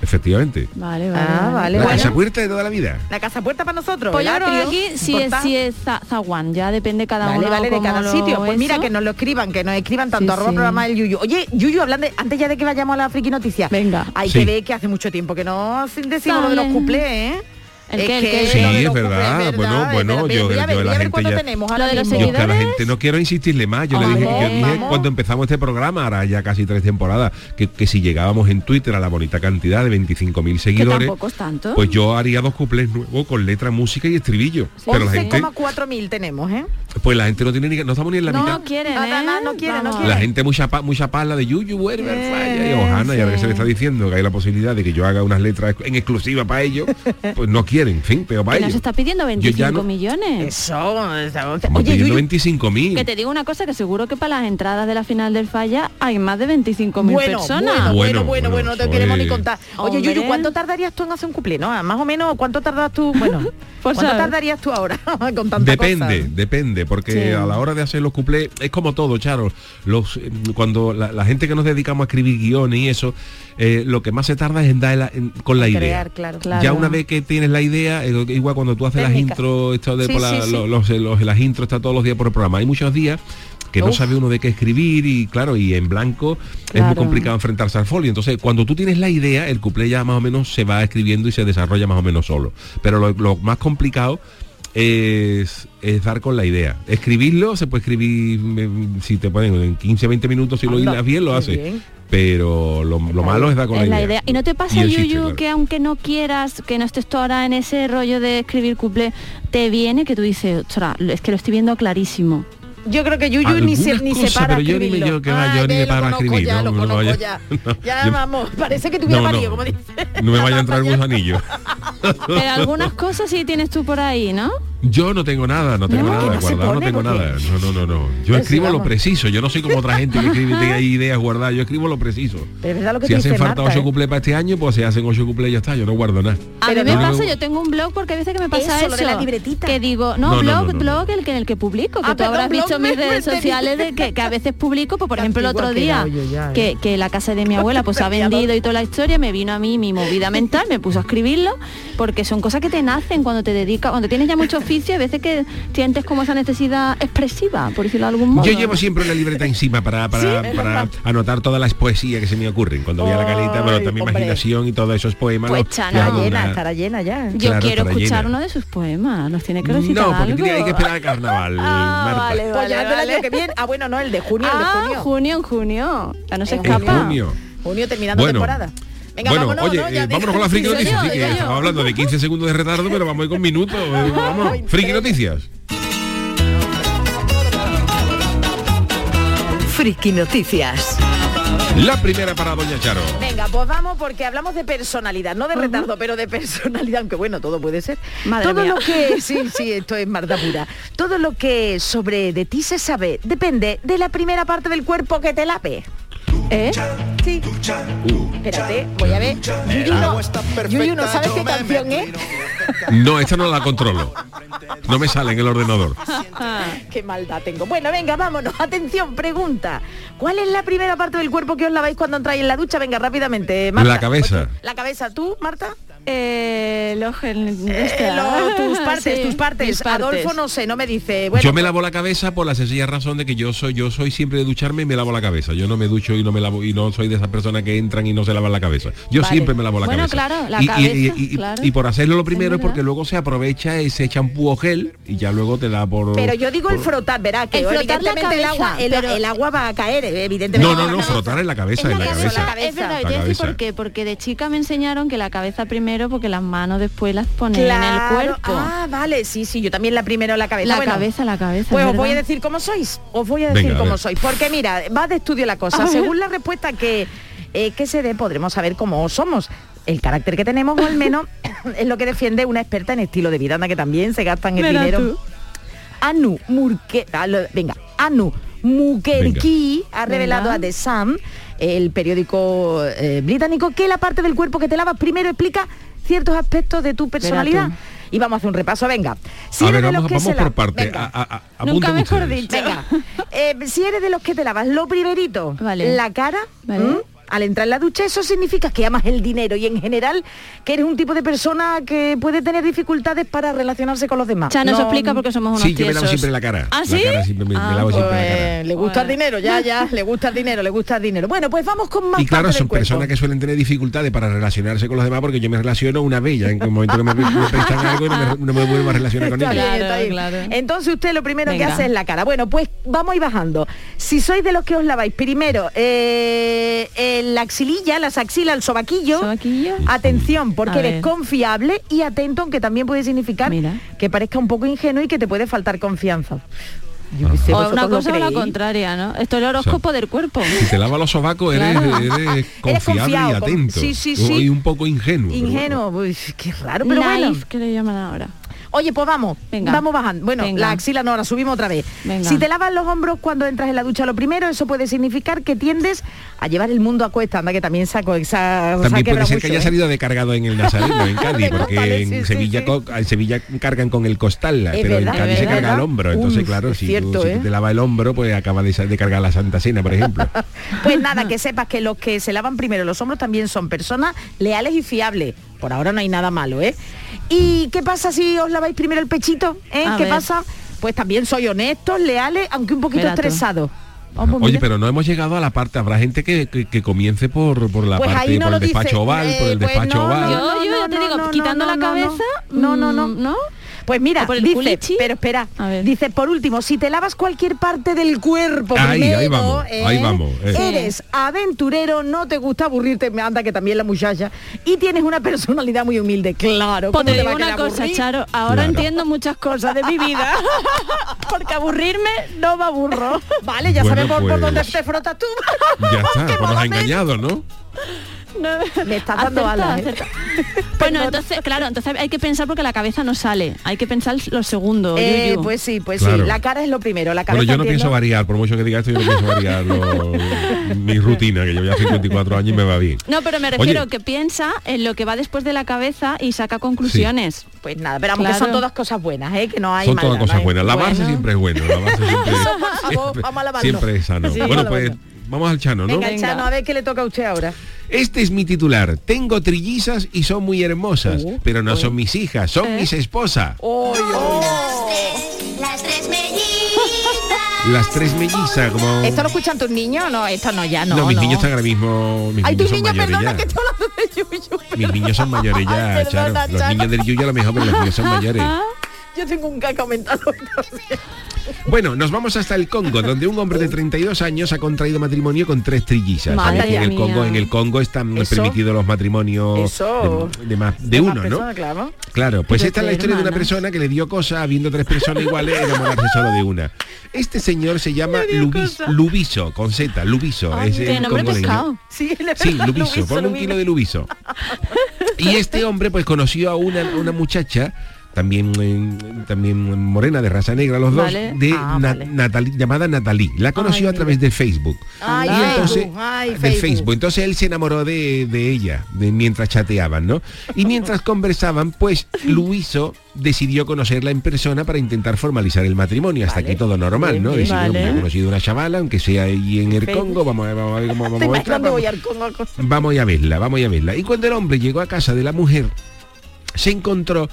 Speaker 1: Efectivamente.
Speaker 5: Vale, vale.
Speaker 6: Ah, vale,
Speaker 1: La
Speaker 6: bueno.
Speaker 1: casa puerta de toda la vida.
Speaker 6: La casa puerta para nosotros.
Speaker 5: Pues yo creo aquí sí es, sí es za- zaguán, ya depende cada
Speaker 6: Vale,
Speaker 5: uno.
Speaker 6: vale, de cada
Speaker 5: lo
Speaker 6: sitio. Pues mira, que nos lo escriban, que nos escriban tanto
Speaker 5: Sí,
Speaker 6: arroba
Speaker 5: sí.
Speaker 6: programa el Yuyu. Oye, Yuyu, hablando de, antes ya de que vayamos a la friki noticia.
Speaker 5: Venga.
Speaker 6: Hay
Speaker 1: Sí.
Speaker 6: que ver que hace mucho tiempo que no decimos lo de los cuplés, ¿eh?
Speaker 5: ¿El
Speaker 6: Es
Speaker 5: qué, el
Speaker 6: que
Speaker 5: qué,
Speaker 1: Sí, es verdad. Bueno,
Speaker 6: verdad,
Speaker 1: bueno,
Speaker 6: verdad.
Speaker 1: yo-
Speaker 6: ver,
Speaker 1: la gente ya-
Speaker 6: tenemos
Speaker 5: de los.
Speaker 1: Yo que a la gente no quiero insistirle más. Yo le
Speaker 6: Vamos,
Speaker 1: dije, yo dije cuando empezamos este programa, ahora ya casi tres temporadas, que, que si llegábamos en Twitter a la bonita cantidad de 25.000
Speaker 5: Que
Speaker 1: seguidores,
Speaker 5: tampoco es tanto.
Speaker 1: pues yo haría dos cuplés nuevos con letra, música y estribillo. Pero la gente,
Speaker 6: 11,4 mil tenemos, ¿eh?
Speaker 1: pues la gente no tiene ni, no estamos ni en la
Speaker 5: no
Speaker 1: mitad.
Speaker 5: quieren, ¿eh?
Speaker 6: no quieren, no quieren.
Speaker 1: La gente mucha pa- mucha pala de Yuyu vuelve al falla y
Speaker 6: Eh,
Speaker 1: Ojana, y ahora que se le
Speaker 6: sí.
Speaker 1: está diciendo que hay la posibilidad de que yo haga unas letras en exclusiva para ellos, pues no quieren, en fin, pero
Speaker 5: Que nos está pidiendo
Speaker 1: Yo
Speaker 5: 25
Speaker 1: ya no-
Speaker 5: millones.
Speaker 6: Eso, estamos-
Speaker 1: Estamos
Speaker 6: Oye,
Speaker 1: pidiendo
Speaker 6: Yuyu,
Speaker 1: 25.000.
Speaker 5: Que te digo una cosa, que seguro que para las entradas de la final del falla hay más de 25.000
Speaker 6: bueno,
Speaker 5: personas.
Speaker 6: bueno, bueno,
Speaker 1: Bueno,
Speaker 6: bueno, bueno, no te queremos ni contar. Oye,
Speaker 5: Hombre.
Speaker 6: Yuyu, ¿cuánto tardarías tú en hacer un cuplé? No, más o menos, ¿cuánto tardas tú? Bueno,
Speaker 5: Por
Speaker 6: ¿cuánto tardarías tú ahora con tanta
Speaker 1: Depende,
Speaker 6: cosa?
Speaker 1: depende, porque
Speaker 5: Sí.
Speaker 1: a la hora de hacer los cuplés es como todo, Charo. Los, eh, cuando la, la gente que nos dedicamos a escribir guiones y eso, eh, lo que más se tarda es en dar la- en- con la idea.
Speaker 6: Crear, claro.
Speaker 5: Claro.
Speaker 1: Ya una vez que tienes la idea, eh, igual cuando tú haces las intros, esto de
Speaker 6: Sí,
Speaker 1: por la-
Speaker 6: sí, sí.
Speaker 1: lo- Los, los- las intros está todos los días por el programa. Hay muchos días que no sabe uno de qué escribir y claro, y en blanco es muy complicado enfrentarse al folio. Entonces, cuando tú tienes la idea, el cuplé ya más o menos se va escribiendo y se desarrolla más o menos solo. Pero lo, lo más complicado es, es dar con la idea. Escribirlo se puede escribir, mm, si te ponen en 15, 20 minutos, si lo hilas bien, lo
Speaker 6: muy
Speaker 1: hace.
Speaker 6: bien.
Speaker 1: Pero lo, lo malo es dar con
Speaker 5: Es
Speaker 1: la,
Speaker 5: la
Speaker 1: idea.
Speaker 5: idea. ¿Y no te pasa, Yuyu,
Speaker 1: chiste, claro.
Speaker 5: que aunque no quieras, que no estés tú ahora en ese rollo de escribir cuplé, te viene que tú dices, ostras, es que lo estoy viendo clarísimo?
Speaker 6: Yo creo que Yuyu ni se, ni se para a
Speaker 1: pero yo ni me-
Speaker 6: escribirlo.
Speaker 1: yo que va,
Speaker 6: Ay,
Speaker 1: yo ni
Speaker 6: ve,
Speaker 1: me
Speaker 6: lo
Speaker 1: paro a
Speaker 6: conozco
Speaker 1: escribir,
Speaker 6: ya,
Speaker 1: no,
Speaker 6: lo
Speaker 1: no
Speaker 6: conozco
Speaker 1: vaya-
Speaker 6: ya.
Speaker 1: no,
Speaker 6: Ya,
Speaker 1: yo-
Speaker 6: vamos, parece que tuviera
Speaker 1: No, no.
Speaker 6: marido, como dice.
Speaker 1: No me vaya a entrar
Speaker 6: pantalla.
Speaker 1: gusanillo.
Speaker 5: Pero algunas cosas sí tienes tú por ahí, ¿no?
Speaker 1: Yo no tengo nada, no tengo
Speaker 6: No,
Speaker 1: nada
Speaker 6: no
Speaker 1: guardado, no tengo
Speaker 6: porque-
Speaker 1: nada. No, no, no, no. Yo
Speaker 6: Pues
Speaker 1: escribo
Speaker 6: sí,
Speaker 1: lo preciso. Yo no soy como otra gente que escribe y tiene ideas guardadas. Yo escribo lo preciso.
Speaker 6: Pero es lo que
Speaker 1: Si
Speaker 6: te
Speaker 1: hacen
Speaker 6: dice
Speaker 1: falta
Speaker 6: Marta,
Speaker 1: ocho
Speaker 6: ¿eh?
Speaker 1: cuplés para este año, pues se hacen ocho cuplés y ya está. Yo no guardo nada.
Speaker 5: A mí me
Speaker 6: no.
Speaker 5: pasa, yo tengo un blog porque a veces que me pasa
Speaker 6: Eso,
Speaker 5: eso,
Speaker 6: lo de la libretita.
Speaker 5: que digo, no,
Speaker 1: No, no,
Speaker 5: blog,
Speaker 1: no, no, no.
Speaker 5: blog el que en el que publico, que
Speaker 6: Ah,
Speaker 5: tú
Speaker 6: perdón,
Speaker 5: habrás visto mis redes sociales de que, que a veces publico, pues por ejemplo el otro día
Speaker 6: ya, ¿eh?
Speaker 5: que, que la casa de mi abuela pues ha vendido y toda la historia, me vino a mí mi movida mental, me puso a escribirlo, porque son cosas que te nacen cuando te dedicas, cuando tienes ya mucho oficio, a veces que sientes como esa necesidad expresiva, por decirlo de algún modo.
Speaker 1: Yo llevo siempre una libreta encima para, para,
Speaker 6: Sí,
Speaker 1: para anotar todas las poesías que se me ocurren. Cuando voy a la calita, pero
Speaker 6: Ay,
Speaker 1: también
Speaker 6: hombre.
Speaker 1: imaginación y todos esos poemas.
Speaker 5: Pues,
Speaker 6: Estará llena,
Speaker 1: una-
Speaker 6: estará llena ya.
Speaker 5: Yo
Speaker 1: Claro,
Speaker 5: quiero escuchar
Speaker 1: llena.
Speaker 5: uno de sus poemas, nos tiene que recitar
Speaker 1: No, porque
Speaker 5: algo.
Speaker 1: tiene- hay que esperar al carnaval,
Speaker 5: Ah,
Speaker 1: Marta.
Speaker 5: vale,
Speaker 6: Pues
Speaker 5: vale,
Speaker 6: ya del
Speaker 5: vale.
Speaker 6: año que viene. Ah, bueno, no, el de junio,
Speaker 5: Ah,
Speaker 6: el de junio.
Speaker 5: junio, en junio. Ya no se
Speaker 6: En
Speaker 5: escapa.
Speaker 1: Junio.
Speaker 6: Junio terminando
Speaker 1: Bueno.
Speaker 6: temporada. Venga,
Speaker 1: bueno,
Speaker 6: vámonos,
Speaker 1: oye,
Speaker 6: ¿no? Ya
Speaker 1: eh, vámonos con la friki noticias. Sí, que estamos hablando de 15 segundos de retardo, pero vamos a ir con minutos. Eh, Vamos, friki noticias.
Speaker 3: Friki Noticias.
Speaker 1: La primera para Doña Charo.
Speaker 6: Venga, pues vamos porque hablamos de personalidad, no de retardo, pero de personalidad, aunque bueno, todo puede ser.
Speaker 5: Madre
Speaker 6: todo
Speaker 5: mía.
Speaker 6: lo que, sí, sí, esto es Marta pura. Todo lo que sobre de ti se sabe depende de la primera parte del cuerpo que te lape.
Speaker 5: ¿Eh?
Speaker 6: Sí. Espérate, voy a ver. Yuyu no, Yuyu, ¿no sabes qué canción es?
Speaker 1: No, esta no la controlo. No me sale en el ordenador.
Speaker 6: Qué maldad tengo. Bueno, venga, vámonos. Atención, pregunta. ¿Cuál es la primera parte del cuerpo que os laváis cuando entráis en la ducha? Venga, rápidamente, Marta.
Speaker 1: La cabeza.
Speaker 6: La cabeza, ¿tú, Marta?
Speaker 5: Eh,
Speaker 6: Eh,
Speaker 5: esta.
Speaker 6: lo- tus partes,
Speaker 5: Sí,
Speaker 6: tus partes. Adolfo no sé, no me dice. Bueno,
Speaker 1: yo me lavo la cabeza por la sencilla razón de que yo soy yo soy siempre de ducharme y me lavo la cabeza. Yo no me ducho y no me lavo y no soy de esas personas que entran y no se lavan la cabeza. Yo
Speaker 6: Vale.
Speaker 1: siempre me lavo la
Speaker 5: Bueno,
Speaker 1: cabeza.
Speaker 5: claro, la
Speaker 1: y,
Speaker 5: cabeza,
Speaker 1: y- y-
Speaker 5: claro.
Speaker 1: y por hacerlo lo primero es porque luego se aprovecha ese champú o gel y ya luego te da por
Speaker 6: Pero yo digo el frotar, verá, que
Speaker 5: El frotar la
Speaker 6: evidentemente el
Speaker 5: cabeza,
Speaker 6: agua, el,
Speaker 5: pero-
Speaker 6: el agua va a caer, evidentemente.
Speaker 1: No, no, no, frotar en la cabeza, en la cabeza.
Speaker 5: Es verdad, yo decir por qué, porque de chica me enseñaron que la cabeza primero, porque las manos después las ponen en el cuerpo.
Speaker 6: Ah, vale, sí, sí, yo también la primero la cabeza.
Speaker 5: la
Speaker 6: Bueno,
Speaker 5: cabeza, la cabeza.
Speaker 6: Pues os voy a decir cómo sois. Os voy a decir
Speaker 1: Venga,
Speaker 6: cómo sois. Porque mira, va de estudio la cosa.
Speaker 5: A ver.
Speaker 6: Según la respuesta que, eh, que se dé, podremos saber cómo somos. El carácter que tenemos, o al menos, es lo que defiende una experta en estilo de vida, anda que también se gastan el dinero.
Speaker 5: tú.
Speaker 6: Anu Murke, ah, venga, Anu Mukerki ha revelado
Speaker 5: Venga.
Speaker 6: a The Sun, el periódico eh, británico, que la parte del cuerpo que te lavas primero explica ciertos aspectos de tu personalidad. Y vamos a hacer un repaso, venga. Si
Speaker 1: a
Speaker 6: eres
Speaker 1: ver,
Speaker 6: de los
Speaker 1: vamos,
Speaker 6: que
Speaker 1: vamos
Speaker 6: se
Speaker 1: por
Speaker 6: la-
Speaker 1: parte.
Speaker 6: venga.
Speaker 1: A- a- a-
Speaker 5: Nunca mejor
Speaker 1: ustedes.
Speaker 5: dicho.
Speaker 6: Venga, eh, si eres de los que te lavas lo primerito,
Speaker 5: Vale.
Speaker 6: la cara,
Speaker 5: Vale.
Speaker 6: Al entrar en la ducha, eso significa que amas el dinero y en general que eres un tipo de persona que puede tener dificultades para relacionarse con los demás.
Speaker 5: Ya nos
Speaker 6: No-
Speaker 5: explica porque somos unos
Speaker 1: Sí, yo me lavo
Speaker 5: tiesos.
Speaker 1: siempre la cara.
Speaker 5: ¿Ah,
Speaker 1: La
Speaker 5: sí?
Speaker 1: cara siempre me- me
Speaker 5: Ah,
Speaker 1: lavo siempre la cara.
Speaker 6: Pues, le gusta el dinero, ya, ya, le gusta el dinero, le gusta el dinero. Bueno, pues vamos con más
Speaker 1: Y claro,
Speaker 6: parte
Speaker 1: son
Speaker 6: del
Speaker 1: personas que suelen tener dificultades para relacionarse con los demás porque yo me relaciono una bella en el momento que me, me prestan algo y no me, no me vuelvo a relacionar con ellos.
Speaker 5: Claro, claro.
Speaker 6: Entonces usted lo primero que hace es la cara. Bueno, pues vamos a ir bajando. Si sois de los que os laváis primero eh, en la axililla, las axilas, el sobaquillo,
Speaker 5: ¿Sobaquillo?
Speaker 6: atención, porque eres confiable y atento, aunque también puede significar
Speaker 5: Mira.
Speaker 6: que parezca un poco ingenuo y que te puede faltar confianza. Yo qué sé,
Speaker 5: O
Speaker 6: ¿vosotros
Speaker 5: una cosa o la contraria, ¿no? Esto es el horóscopo del cuerpo.
Speaker 1: Si te lava los sobacos eres, eres confiable
Speaker 6: confiado,
Speaker 1: y
Speaker 6: con-
Speaker 1: atento.
Speaker 6: sí, sí, sí.
Speaker 1: Y un poco ingenuo.
Speaker 6: Ingenuo, uy, qué raro, pero bueno.
Speaker 5: Naif, que le llaman ahora.
Speaker 6: Oye, pues vamos,
Speaker 5: Venga.
Speaker 6: vamos bajando. Bueno,
Speaker 5: Venga.
Speaker 6: la axila no, la subimos otra vez.
Speaker 5: Venga.
Speaker 6: Si te lavas los hombros cuando entras en la ducha lo primero, eso puede significar que tiendes a llevar el mundo a cuesta. Anda, que también saco esa...
Speaker 1: También puede ser que haya salido de cargado en el Nazareno, en Cádiz, porque en
Speaker 6: sí,
Speaker 1: Sevilla
Speaker 6: sí.
Speaker 1: co- en Sevilla cargan con el costal,
Speaker 6: Es
Speaker 1: pero
Speaker 6: verdad,
Speaker 1: en Cádiz se carga
Speaker 6: verdad.
Speaker 1: el hombro. Entonces,
Speaker 6: Uf,
Speaker 1: claro, si,
Speaker 6: cierto,
Speaker 1: tú, si
Speaker 6: ¿eh?
Speaker 1: te lava el hombro, pues acaba de, de cargar la Santa Cena, por ejemplo.
Speaker 6: Pues nada, que sepas que los que se lavan primero los hombros también son personas leales y fiables. Por ahora no hay nada malo, ¿eh? ¿Y qué pasa si os laváis primero el pechito? ¿eh? ¿Qué
Speaker 5: ver.
Speaker 6: pasa? Pues también soy honestos, leales, aunque un poquito. Oh, pues
Speaker 1: Oye, pero no hemos llegado a la parte, habrá gente que, que- que comience por, por la
Speaker 6: Pues
Speaker 1: parte,
Speaker 6: no
Speaker 1: por el despacho
Speaker 6: dice.
Speaker 1: oval, por
Speaker 6: Eh,
Speaker 1: el
Speaker 6: pues
Speaker 1: despacho
Speaker 6: no,
Speaker 1: oval.
Speaker 6: no,
Speaker 5: Yo,
Speaker 6: no,
Speaker 5: yo ya te digo,
Speaker 6: no,
Speaker 5: quitando
Speaker 6: no,
Speaker 5: la
Speaker 6: no,
Speaker 5: cabeza,
Speaker 6: no, no, no.
Speaker 5: mm, ¿no?
Speaker 6: Pues mira,
Speaker 5: ¿O por el
Speaker 6: dice,
Speaker 5: culichi?
Speaker 6: pero espera,
Speaker 5: A ver.
Speaker 6: dice por último, si te lavas cualquier parte del cuerpo
Speaker 1: Ahí,
Speaker 6: primero,
Speaker 1: ahí vamos,
Speaker 6: ¿eh?
Speaker 1: ahí vamos, eh.
Speaker 6: eres aventurero, no te gusta aburrirte, me anda que también la muchacha, y tienes una personalidad muy humilde, claro.
Speaker 5: Pues
Speaker 6: ¿cómo
Speaker 5: te digo una cosa,
Speaker 6: aburrir?
Speaker 5: Charo, ahora
Speaker 1: Claro.
Speaker 5: entiendo muchas cosas de mi vida. Porque aburrirme no me aburro.
Speaker 6: Vale, ya
Speaker 1: Bueno,
Speaker 6: sabemos por
Speaker 1: pues-
Speaker 6: dónde te frotas tú.
Speaker 1: Ya está, engañado, ¿no?
Speaker 6: Me estás dando
Speaker 5: Acerta,
Speaker 6: alas, ¿eh?
Speaker 5: Bueno, entonces, claro, entonces hay que pensar porque la cabeza no sale. Hay que pensar los segundos.
Speaker 6: Eh, pues sí, pues
Speaker 1: Claro.
Speaker 6: sí, la cara es lo primero, la cabeza
Speaker 1: Bueno, yo no
Speaker 6: entiendo.
Speaker 1: pienso variar, por mucho que diga esto, yo no pienso variar lo- mi rutina, que yo ya 54 años y me va bien.
Speaker 5: No, pero me refiero
Speaker 1: Oye.
Speaker 5: que piensa en lo que va después de la cabeza y saca conclusiones.
Speaker 6: Pues nada, pero aunque
Speaker 5: Claro.
Speaker 6: son todas cosas buenas, ¿eh? que no hay
Speaker 1: Son
Speaker 6: maldad,
Speaker 1: todas
Speaker 6: no
Speaker 1: cosas
Speaker 6: hay-
Speaker 1: buenas. Lavarse
Speaker 5: Bueno.
Speaker 1: siempre es bueno. Lavarse siempre,
Speaker 6: Eso, por favor,
Speaker 1: siempre-
Speaker 6: vamos a lavarnos.
Speaker 1: siempre es sano.
Speaker 6: Sí,
Speaker 1: bueno, pues. Vamos al chano, ¿no?
Speaker 6: Venga,
Speaker 5: Venga.
Speaker 6: Chano, a ver qué le toca a usted ahora.
Speaker 1: Este es mi titular. Tengo trillizas y son muy hermosas,
Speaker 6: Uh,
Speaker 1: pero no son mis hijas, son
Speaker 5: ¿Eh?
Speaker 1: mis esposas.
Speaker 6: Oh,
Speaker 7: Las tres mellizas.
Speaker 1: Las tres mellizas, como...
Speaker 6: ¿Esto lo escuchan tus niños? No, esto no, ya no.
Speaker 1: no, mis
Speaker 6: no.
Speaker 1: niños están ahora mismo... Mis
Speaker 6: Ay, tus
Speaker 1: niños son
Speaker 6: niños,
Speaker 1: mayores
Speaker 6: perdona, que
Speaker 1: ya.
Speaker 6: estoy hablando de Yuyu.
Speaker 1: Mis niños son mayores ya,
Speaker 6: Ay,
Speaker 1: Charo. Los niños del Yuyo a lo mejor, pero los niños son mayores.
Speaker 6: Yo tengo un caca aumentado.
Speaker 1: Bueno, nos vamos hasta el Congo, donde un hombre de 32 años ha contraído matrimonio con tres trillizas. En el. Congo, en el Congo están
Speaker 6: Eso-
Speaker 1: permitidos los matrimonios de, de más de
Speaker 6: Más
Speaker 1: uno, ¿no?
Speaker 6: Claro.
Speaker 1: Claro, pues esta es la historia de una persona que le dio cosa, habiendo tres personas iguales, enamorarse solo de una. Este señor se llama Lubis, Lubiso, con Z, Lubiso.
Speaker 6: Ay,
Speaker 1: es el
Speaker 5: nombre pescado.
Speaker 6: Sí,
Speaker 1: Sí, Lubiso, ponle un kilo de Lubiso. Y este hombre pues conoció a una, una muchacha también eh, también morena de raza negra los dos de
Speaker 6: Ah,
Speaker 1: Na-
Speaker 6: vale.
Speaker 1: Natali- llamada Natalie la conoció
Speaker 5: Ay,
Speaker 1: a través de Facebook
Speaker 6: Ay,
Speaker 1: y entonces
Speaker 6: ay,
Speaker 1: de
Speaker 6: Facebook.
Speaker 1: Facebook entonces él se enamoró de, de ella de, mientras chateaban no y mientras conversaban pues Luiso decidió conocerla en persona para intentar formalizar el matrimonio hasta
Speaker 6: Vale.
Speaker 1: aquí todo normal no
Speaker 6: bien.
Speaker 1: Decir,
Speaker 5: Vale.
Speaker 1: "Hombre, he conocido una chavala aunque sea ahí en el
Speaker 6: Facebook.
Speaker 1: Congo vamos a, vamos a ver cómo vamos
Speaker 6: Te
Speaker 1: a entrar, vamos-. Vamos a verla, vamos a verla. Y cuando el hombre llegó a casa de la mujer, se encontró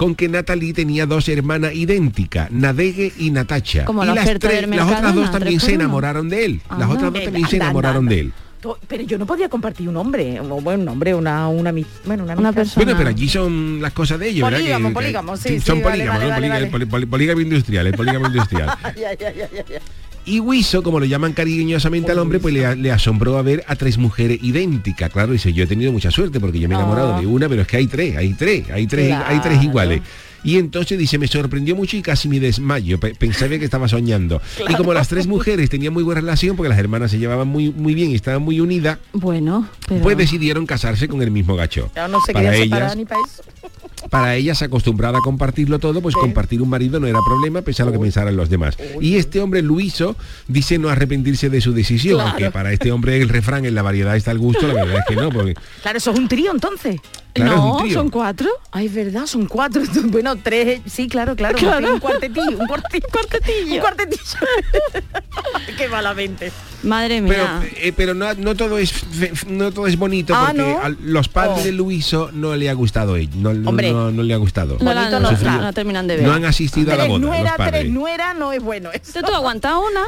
Speaker 1: con que Natalie tenía dos hermanas idénticas, Nadegue y Natacha.
Speaker 5: Como
Speaker 1: y
Speaker 5: la
Speaker 1: las, tres- las otras dos también se enamoraron de él. Las otras dos
Speaker 6: Eh,
Speaker 1: también se
Speaker 6: anda,
Speaker 1: enamoraron de él.
Speaker 6: Pero yo no podía compartir un hombre, o bueno, un hombre, una, una, bueno, una,
Speaker 5: persona.
Speaker 1: Bueno, pero allí son las cosas de ellos, ¿verdad?
Speaker 6: Polígamo,
Speaker 1: Que-
Speaker 6: polígamo, sí, sí,
Speaker 1: Son
Speaker 6: vale,
Speaker 1: polígamos,
Speaker 6: vale,
Speaker 1: ¿no?
Speaker 6: vale,
Speaker 1: Polígamo-
Speaker 6: vale.
Speaker 1: industrial, el polígamo industrial.
Speaker 6: Ya, ya, ya, ya, ya.
Speaker 1: Y Wiso, como lo llaman cariñosamente al hombre, pues le, le asombró a ver a tres mujeres idénticas. Claro, dice, yo he tenido mucha suerte porque yo me he enamorado
Speaker 6: Ah.
Speaker 1: de una, pero es que hay tres, hay tres, hay tres, hay tres iguales. Y entonces dice, me sorprendió mucho y casi me desmayo. Pe- Pensaba que estaba soñando. Y como las tres mujeres tenían muy buena relación, porque las hermanas se llevaban muy, muy bien y estaban muy unidas,
Speaker 5: Bueno, pero...
Speaker 1: pues decidieron casarse con el mismo gacho.
Speaker 6: Ya no se
Speaker 1: para ellas,
Speaker 6: ni para eso.
Speaker 1: para ellas acostumbrada a compartirlo todo, pues compartir un marido no era problema, pese a lo que pensaran los demás. Y este hombre, Luiso, dice no arrepentirse de su decisión,
Speaker 6: Claro.
Speaker 1: aunque para este hombre el refrán en la variedad está al gusto, la verdad es que no, porque
Speaker 6: Claro, eso es un trío entonces.
Speaker 1: Claro, un
Speaker 5: no, son cuatro.
Speaker 6: Ay, es verdad, son cuatro. Bueno, tres, sí, claro, claro.
Speaker 5: Claro.
Speaker 6: Un cuartetillo, un cuartetillo.
Speaker 5: Cuartetillo.
Speaker 6: Un cuartetillo. Qué malamente.
Speaker 5: Madre
Speaker 1: pero,
Speaker 5: mía.
Speaker 1: eh, pero no, no todo es no todo es bonito
Speaker 6: Ah,
Speaker 1: porque
Speaker 6: ¿no?
Speaker 1: a los padres
Speaker 6: Oh.
Speaker 1: de Luiso no le ha gustado él, no, no-
Speaker 6: Hombre.
Speaker 1: no, no le ha gustado.
Speaker 5: no, no, terminan de ver.
Speaker 1: No han asistido a la boda, los
Speaker 6: nuera, tres nuera no es bueno eso.
Speaker 5: Tú aguantas una.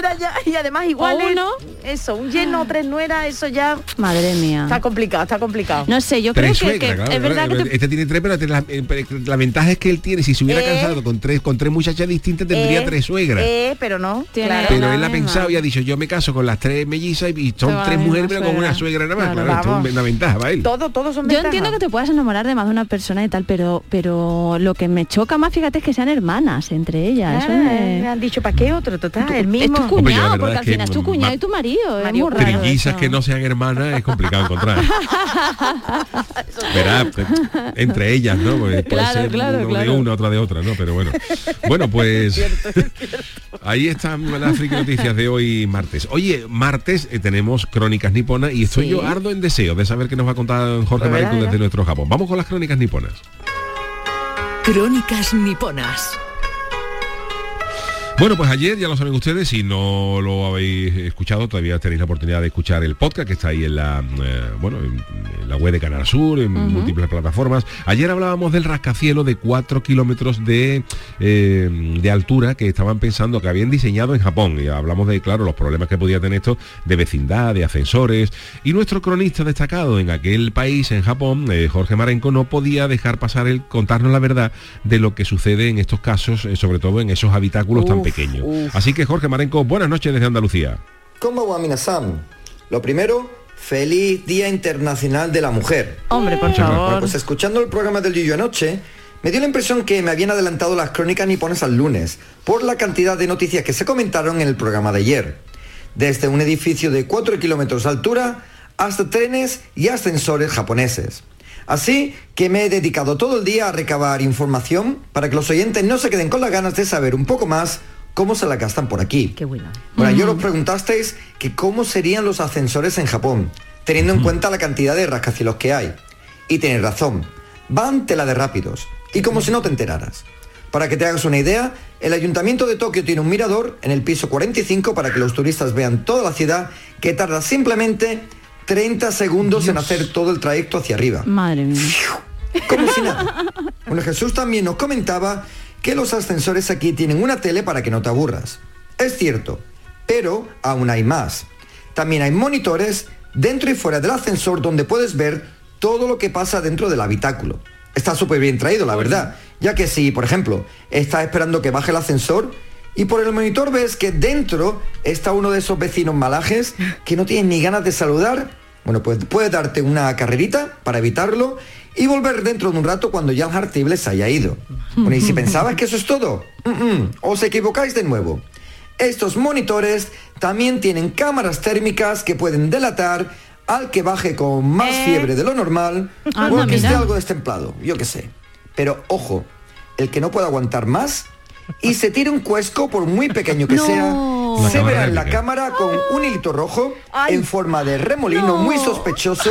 Speaker 6: Tres ya, y además igual
Speaker 5: uno.
Speaker 6: eso, un lleno, tres nueras, eso ya
Speaker 5: Madre mía.
Speaker 6: está complicado, está complicado.
Speaker 5: No sé, yo creo
Speaker 1: Tres
Speaker 5: que,
Speaker 1: suegras,
Speaker 5: que
Speaker 1: claro,
Speaker 5: es verdad
Speaker 1: claro.
Speaker 5: que te-
Speaker 1: Este tiene tres, pero la, eh, la ventaja es que él tiene, si se hubiera
Speaker 6: Eh.
Speaker 1: casado con tres, con tres muchachas distintas, tendría
Speaker 6: Eh,
Speaker 1: tres suegras.
Speaker 6: Eh, pero no.
Speaker 5: Tiene-
Speaker 6: claro.
Speaker 1: Pero
Speaker 5: la
Speaker 1: él ha pensado y ha dicho, yo me caso con las tres mellizas y son tres mujeres, pero con una
Speaker 5: suegra.
Speaker 1: nada más.
Speaker 5: Claro,
Speaker 1: Claro, esto
Speaker 6: vamos.
Speaker 1: es una ventaja para él.
Speaker 6: Todo, todos son
Speaker 5: Yo
Speaker 6: ventajas.
Speaker 5: entiendo que te puedas enamorar de más de una persona y tal, pero pero lo que me choca más, fíjate, es que sean hermanas entre ellas. Eso
Speaker 6: Ah,
Speaker 5: me-
Speaker 6: me han dicho, ¿para qué otro? Total, el
Speaker 5: Es
Speaker 6: mismo.
Speaker 5: tu cuñado, porque al final es tu cuñado y tu marido. Es muy raro
Speaker 1: Trillizas que no sean hermanas es complicado encontrar. Verá, pues, entre ellas, ¿no? Porque puede ser
Speaker 5: claro,
Speaker 1: uno de una, otra de otra, ¿no? Pero bueno. Bueno, pues ahí están las friki noticias de hoy martes. Oye, martes eh, tenemos crónicas niponas y estoy
Speaker 5: Sí.
Speaker 1: yo ardo en deseo de saber qué nos va a contar Jorge
Speaker 6: Pues
Speaker 1: Marico desde nuestro Japón. Vamos con las crónicas niponas.
Speaker 3: Crónicas niponas.
Speaker 1: Bueno, pues ayer, ya lo saben ustedes, si no lo habéis escuchado, todavía tenéis la oportunidad de escuchar el podcast que está ahí en la, eh, bueno, en, en la web de Canal Sur, en múltiples plataformas. Ayer hablábamos del rascacielos de 4 kilómetros de, eh, de altura que estaban pensando que habían diseñado en Japón. Y hablamos de, claro, los problemas que podía tener esto de vecindad, de ascensores. Y nuestro cronista destacado en aquel país, en Japón, eh, Jorge Marenco, no podía dejar pasar el contarnos la verdad de lo que sucede en estos casos, sobre todo en esos habitáculos tan
Speaker 6: Uf.
Speaker 1: Así que Jorge Marenco, buenas noches desde Andalucía.
Speaker 8: ¿Cómo va Minasan? Lo primero, feliz Día Internacional de la Mujer.
Speaker 6: Hombre, por
Speaker 1: Muchas gracias.
Speaker 8: Bueno,
Speaker 6: favor.
Speaker 8: pues escuchando el programa del Yuyo anoche, me dio la impresión que me habían adelantado las crónicas niponas al lunes, por la cantidad de noticias que se comentaron en el programa de ayer. Desde un edificio de 4 kilómetros de altura hasta trenes y ascensores japoneses. Así que me he dedicado todo el día a recabar información para que los oyentes no se queden con las ganas de saber un poco más cómo se la gastan por aquí.
Speaker 6: Qué bueno.
Speaker 8: Bueno, yo os preguntasteis que cómo serían los ascensores en Japón, teniendo en cuenta la cantidad de rascacielos que hay. Y tenéis razón, van tela de rápidos, y como si no te enteraras. Para que te hagas una idea, el ayuntamiento de Tokio tiene un mirador en el piso 45 para que los turistas vean toda la ciudad, que tarda simplemente 30 segundos en hacer todo el trayecto hacia arriba.
Speaker 5: Madre mía.
Speaker 8: Como si nada. Bueno, Jesús también nos comentaba que los ascensores aquí tienen una tele para que no te aburras. Es cierto, pero aún hay más. También hay monitores dentro y fuera del ascensor donde puedes ver todo lo que pasa dentro del habitáculo. Está súper bien traído, la verdad, ya que si, por ejemplo, estás esperando que baje el ascensor y por el monitor ves que dentro está uno de esos vecinos malajes que no tienes ni ganas de saludar, bueno, pues puedes darte una carrerita para evitarlo y volver dentro de un rato cuando ya el hartible se haya ido. Bueno, y si pensabas que eso es todo, mm, mm, os equivocáis de nuevo. Estos monitores también tienen cámaras térmicas que pueden delatar al que baje con más
Speaker 6: Eh.
Speaker 8: fiebre de lo normal
Speaker 5: Anda,
Speaker 8: o que esté algo destemplado, yo qué sé. Pero ojo, el que no pueda aguantar más y se tire un cuesco por muy pequeño que
Speaker 5: No.
Speaker 8: sea,
Speaker 1: La
Speaker 8: se verá en la cámara con un hilito rojo
Speaker 6: Ay.
Speaker 8: en forma de remolino
Speaker 5: No.
Speaker 8: muy sospechoso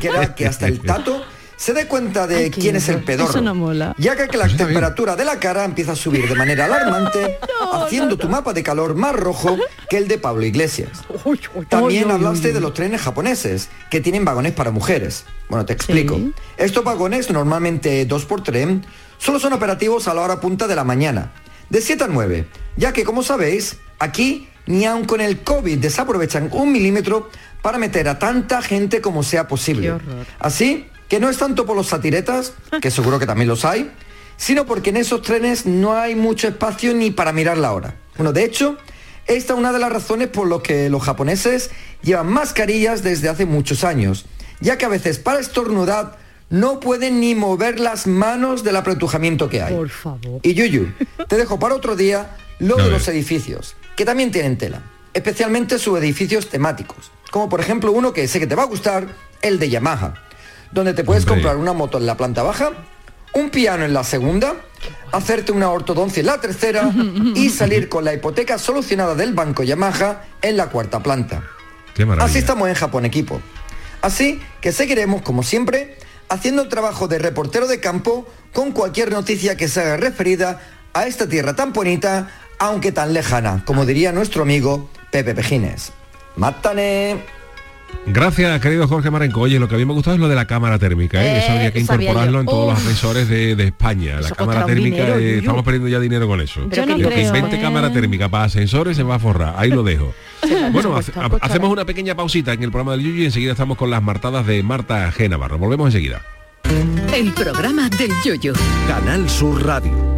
Speaker 8: que hará que hasta el tato se dé cuenta de quién es el pedorro.
Speaker 5: Eso no mola.
Speaker 8: Ya que la temperatura de la cara empieza a subir de manera alarmante, haciendo tu mapa de calor más rojo que el de Pablo Iglesias. También hablaste de los trenes japoneses, que tienen vagones para mujeres. Bueno, te explico. Estos vagones, normalmente dos por tren, solo son operativos a la hora punta de la mañana, de 7 a 9, ya que, como sabéis, aquí ni aun con el COVID desaprovechan un milímetro para meter a tanta gente como sea posible. Así que no es tanto por los satiretas, que seguro que también los hay, sino porque en esos trenes no hay mucho espacio ni para mirar la hora. Bueno, de hecho, esta es una de las razones por las que los japoneses llevan mascarillas desde hace muchos años, ya que a veces para estornudar no pueden ni mover las manos del apretujamiento que hay.
Speaker 6: Por favor.
Speaker 8: Y Yuyu, te dejo para otro día lo de los edificios, que también tienen tela, especialmente sus edificios temáticos, como por ejemplo uno que sé que te va a gustar, el de Yamaha, donde te puedes
Speaker 1: Hombre.
Speaker 8: comprar una moto en la planta baja, un piano en la segunda, hacerte una ortodoncia en la tercera y salir con la hipoteca solucionada del banco Yamaha en la cuarta planta.
Speaker 1: Qué maravilla.
Speaker 8: Así estamos en Japón equipo. Así que seguiremos, como siempre, haciendo el trabajo de reportero de campo con cualquier noticia que se haga referida a esta tierra tan bonita, aunque tan lejana, como diría nuestro amigo Pepe Pejines. ¡Mátane!
Speaker 1: Gracias, querido Jorge Marenco. Oye, lo que a mí me gustado es lo de la cámara térmica, ¿eh?
Speaker 6: Eh,
Speaker 1: eso habría que incorporarlo en todos los ascensores de, de España. La cámara térmica,
Speaker 6: dinero,
Speaker 1: eh,
Speaker 6: Yuyu.
Speaker 1: estamos perdiendo ya dinero con eso.
Speaker 5: Yo no
Speaker 1: que invente
Speaker 5: ¿eh?
Speaker 1: cámara térmica para ascensores se va a forrar. Ahí lo dejo. bueno, hace- hacemos una pequeña pausita en el programa del Yuyu y enseguida estamos con las martadas de Marta G. Navarro. Volvemos enseguida.
Speaker 3: El programa del Yoyo.
Speaker 9: Canal Sur Radio.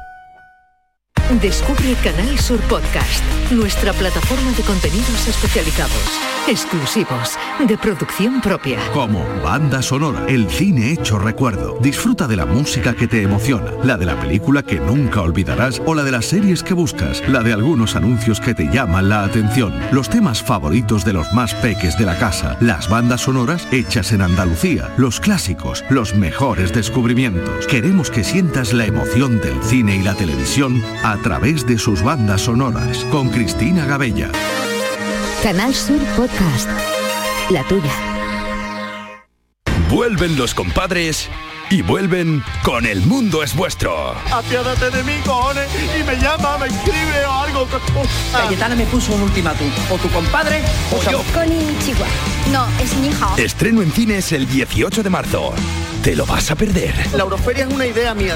Speaker 3: Descubre Canal Sur Podcast, nuestra plataforma de contenidos especializados, exclusivos, de producción propia.
Speaker 9: Como banda sonora, el cine hecho recuerdo. Disfruta de la música que te emociona, la de la película que nunca olvidarás o la de las series que buscas, la de algunos anuncios que te llaman la atención, los temas favoritos de los más peques de la casa, las bandas sonoras hechas en Andalucía, los clásicos, los mejores descubrimientos. Queremos que sientas la emoción del cine y la televisión a través de sus bandas sonoras con Cristina Gabella.
Speaker 10: Canal Sur Podcast. La tuya.
Speaker 11: Vuelven los compadres y vuelven con El Mundo es Vuestro.
Speaker 12: Apiádate de mí, cojones, y me llama, me escribe o algo.
Speaker 13: Cayetana me puso un ultimátum. O tu compadre o yo.
Speaker 10: Chihuahua. No, es mi hija.
Speaker 11: Estreno en cines el 18 de marzo. Te lo vas a perder.
Speaker 12: La Euroferia es una idea mía.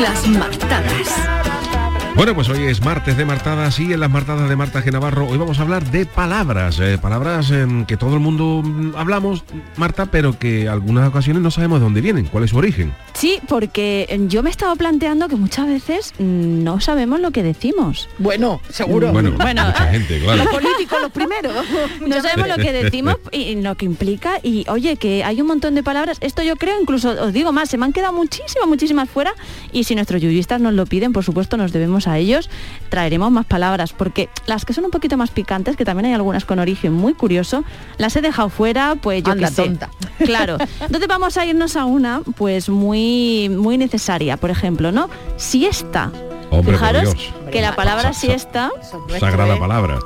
Speaker 3: Las martadas.
Speaker 1: Bueno, pues hoy es martes de martadas y en las martadas de Marta G. Navarro hoy vamos a hablar de palabras, eh, palabras em, que todo el mundo mm, hablamos, Marta, pero que en algunas ocasiones no sabemos de dónde vienen, cuál es su origen.
Speaker 5: Sí, porque eh, yo me estaba planteando que muchas veces mm, no sabemos lo que decimos.
Speaker 6: Bueno, seguro.
Speaker 1: Bueno,
Speaker 5: Bueno,
Speaker 1: mucha gente, claro.
Speaker 6: Los políticos los primeros.
Speaker 5: No sabemos lo que decimos y lo que implica y oye que hay un montón de palabras. Esto yo creo, incluso os digo más, se me han quedado muchísimas, muchísimas fuera y si nuestros yuyistas nos lo piden, por supuesto nos debemos a ellos, traeremos más palabras porque las que son un poquito más picantes, que también hay algunas con origen muy curioso, las he dejado fuera, pues yo
Speaker 6: Anda,
Speaker 5: qué sé.
Speaker 6: tonta.
Speaker 5: Claro. Entonces vamos a irnos a una pues muy muy necesaria, por ejemplo, ¿no? Siesta.
Speaker 1: Hombre,
Speaker 5: Fijaros que la palabra siesta,
Speaker 1: Sagrada palabra.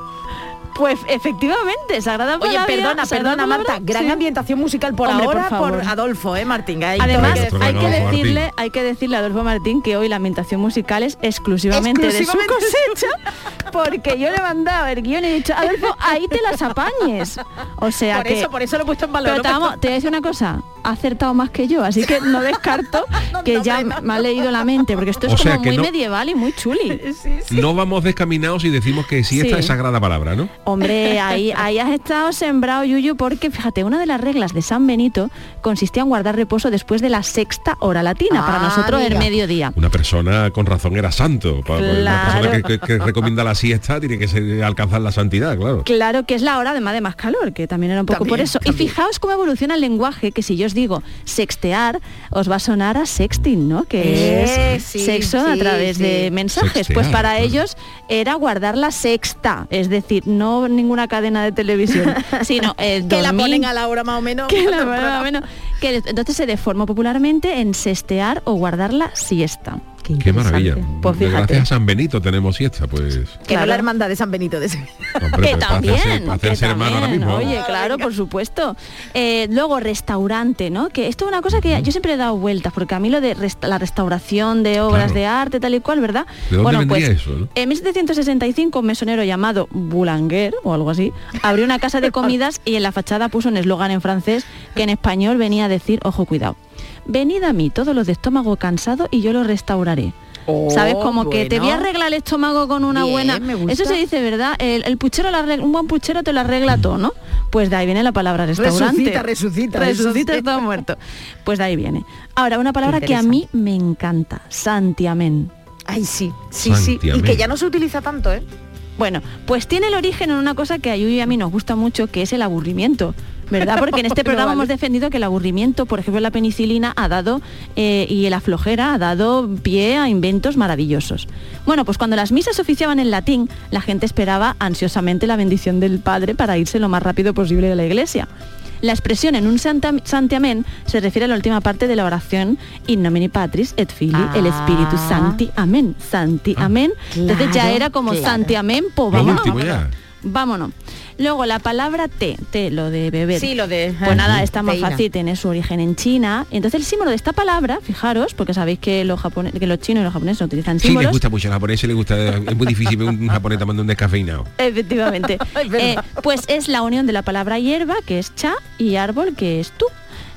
Speaker 5: Pues efectivamente, sagrada
Speaker 6: Oye,
Speaker 5: palabra.
Speaker 6: perdona, perdona
Speaker 5: palabra,
Speaker 6: Marta, gran
Speaker 5: sí.
Speaker 6: ambientación musical por
Speaker 5: Hombre,
Speaker 6: ahora
Speaker 5: por
Speaker 6: por,
Speaker 5: favor.
Speaker 6: Adolfo, ¿eh, Martín? Ahí
Speaker 5: Además, hay que
Speaker 1: Martín.
Speaker 5: decirle, hay que decirle a Adolfo Martín que hoy la ambientación musical es exclusivamente,
Speaker 6: Exclusivamente
Speaker 5: de su cosecha, porque yo le he mandado el guion y he dicho, Adolfo, ahí te las apañes. O sea
Speaker 6: por
Speaker 5: que.
Speaker 6: eso, por eso lo he puesto en valor.
Speaker 5: pero te,
Speaker 6: puesto-
Speaker 5: te voy a decir una cosa. Ha acertado más que yo, así que no descarto que ya me ha leído la mente, porque esto es
Speaker 1: O sea
Speaker 5: como muy
Speaker 1: no-
Speaker 5: medieval y muy chuli.
Speaker 1: No vamos descaminados y decimos que sí, esta es sagrada palabra, ¿no?
Speaker 5: Hombre, ahí, ahí has estado sembrado, Yuyu, porque fíjate, una de las reglas de San Benito consistía en guardar reposo después de la sexta hora latina, para
Speaker 6: Ah,
Speaker 5: nosotros el mediodía.
Speaker 1: Una persona con razón era santo. Pa- Una
Speaker 5: Claro.
Speaker 1: persona que, que- que recomienda la siesta tiene que ser- alcanzar la santidad, claro.
Speaker 5: Claro que es la hora además de más calor, que también era un poco por eso.
Speaker 6: también.
Speaker 5: Y fijaos cómo evoluciona el lenguaje, que si yo os digo sextear, os va a sonar a sexting, ¿no? Que
Speaker 6: Eh,
Speaker 5: es
Speaker 6: sí,
Speaker 5: sexo a través
Speaker 6: sí.
Speaker 5: de mensajes.
Speaker 1: Sextear,
Speaker 5: pues para
Speaker 1: claro.
Speaker 5: ellos era guardar la sexta, es decir, no ninguna cadena de televisión, sino el
Speaker 6: Que la ponen a la hora más o menos.
Speaker 5: que la-
Speaker 6: el
Speaker 5: más o menos, que entonces se deformó popularmente en sestear o guardar la siesta.
Speaker 1: Qué maravilla.
Speaker 5: Pues fíjate.
Speaker 1: Gracias a San Benito tenemos siesta, pues.
Speaker 6: Que no la hermandad de San Benito de ese.
Speaker 1: Hombre,
Speaker 5: que también,
Speaker 1: hacerse,
Speaker 5: que
Speaker 1: hacerse hermano ahora
Speaker 5: también,
Speaker 1: mismo.
Speaker 5: Oye, claro, por supuesto. Eh, luego restaurante, ¿no? Que esto es una cosa que yo siempre he dado vueltas, porque a mí lo de resta- la restauración de obras
Speaker 1: Claro.
Speaker 5: de arte, tal y cual, ¿verdad?
Speaker 1: ¿De dónde
Speaker 5: bueno, pues
Speaker 1: eso, no?
Speaker 5: en 1765 un mesonero llamado Boulanger o algo así abrió una casa de comidas y en la fachada puso un eslogan en francés que en español venía a decir, ojo, cuidado, venid a mí todos los de estómago cansado y yo lo restauraré. ¿Sabes? Como que te voy a
Speaker 6: Oh,
Speaker 5: arreglar el estómago con una
Speaker 6: Bien,
Speaker 5: buena...
Speaker 6: me gusta.
Speaker 5: Eso se dice, ¿verdad? El, el puchero, lo arregla- un buen puchero te lo arregla todo, ¿no? Pues de ahí viene la palabra restaurante.
Speaker 6: Resucita, resucita,
Speaker 5: Resucita todo muerto. Pues de ahí viene. Ahora, una palabra que a mí me encanta. Santiamén.
Speaker 6: Ay, sí, sí, sí. Y que ya no se utiliza tanto, ¿eh?
Speaker 5: Bueno, pues tiene el origen en una cosa que a Yuyu y a mí nos gusta mucho, que es el aburrimiento. ¿Verdad? Porque en este programa
Speaker 6: vale.
Speaker 5: hemos defendido que el aburrimiento, por ejemplo, la penicilina ha dado eh, y la flojera ha dado pie a inventos maravillosos. Bueno, pues cuando las misas se oficiaban en latín, la gente esperaba ansiosamente la bendición del Padre para irse lo más rápido posible de la iglesia. La expresión en un santiamén se refiere a la última parte de la oración In nomine Patris et Filii el Espíritu
Speaker 6: Ah.
Speaker 5: Santi Amén. Santi Amén. Entonces ya
Speaker 6: Claro,
Speaker 5: era como
Speaker 6: claro.
Speaker 5: Santi Amén, pues vámonos. Vámonos. Luego la palabra té, té, lo de beber.
Speaker 6: Sí, lo de-
Speaker 5: Pues nada, está más
Speaker 6: Teína.
Speaker 5: fácil, tiene su origen en China. Entonces el símbolo de esta palabra, fijaros, porque sabéis que los, japone- que los chinos y los japoneses utilizan
Speaker 1: Sí, les
Speaker 5: símbolos.
Speaker 1: gusta mucho, a los japoneses les gusta, es muy difícil ver un japonés tomando un descafeinado.
Speaker 5: Efectivamente. Eh, pues es la unión de la palabra hierba, que es cha, y árbol, que es tú.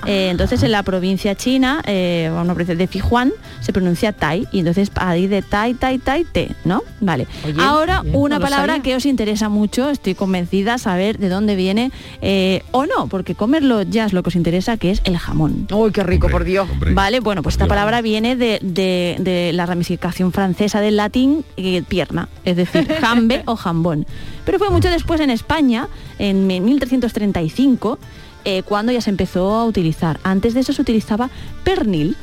Speaker 5: Eh, entonces en la provincia china, eh, una provincia de Fijuan, se pronuncia tai, y entonces ahí de tai, tai, tai, te, ¿no? Vale.
Speaker 6: Oye,
Speaker 5: Ahora
Speaker 6: bien,
Speaker 5: una
Speaker 6: no
Speaker 5: palabra que os interesa mucho, estoy convencida saber de dónde viene, eh, o no, porque comerlo ya es lo que os interesa, que es el jamón.
Speaker 6: Uy, qué rico,
Speaker 1: Hombre,
Speaker 6: por Dios.
Speaker 1: hombre.
Speaker 5: Vale, bueno, pues esta palabra viene de, de- de la ramificación francesa del latín eh, pierna, es decir, jambe o jambón. Pero fue mucho después en España, en 1335, eh, cuando ya se empezó a utilizar. Antes de eso se utilizaba pernil,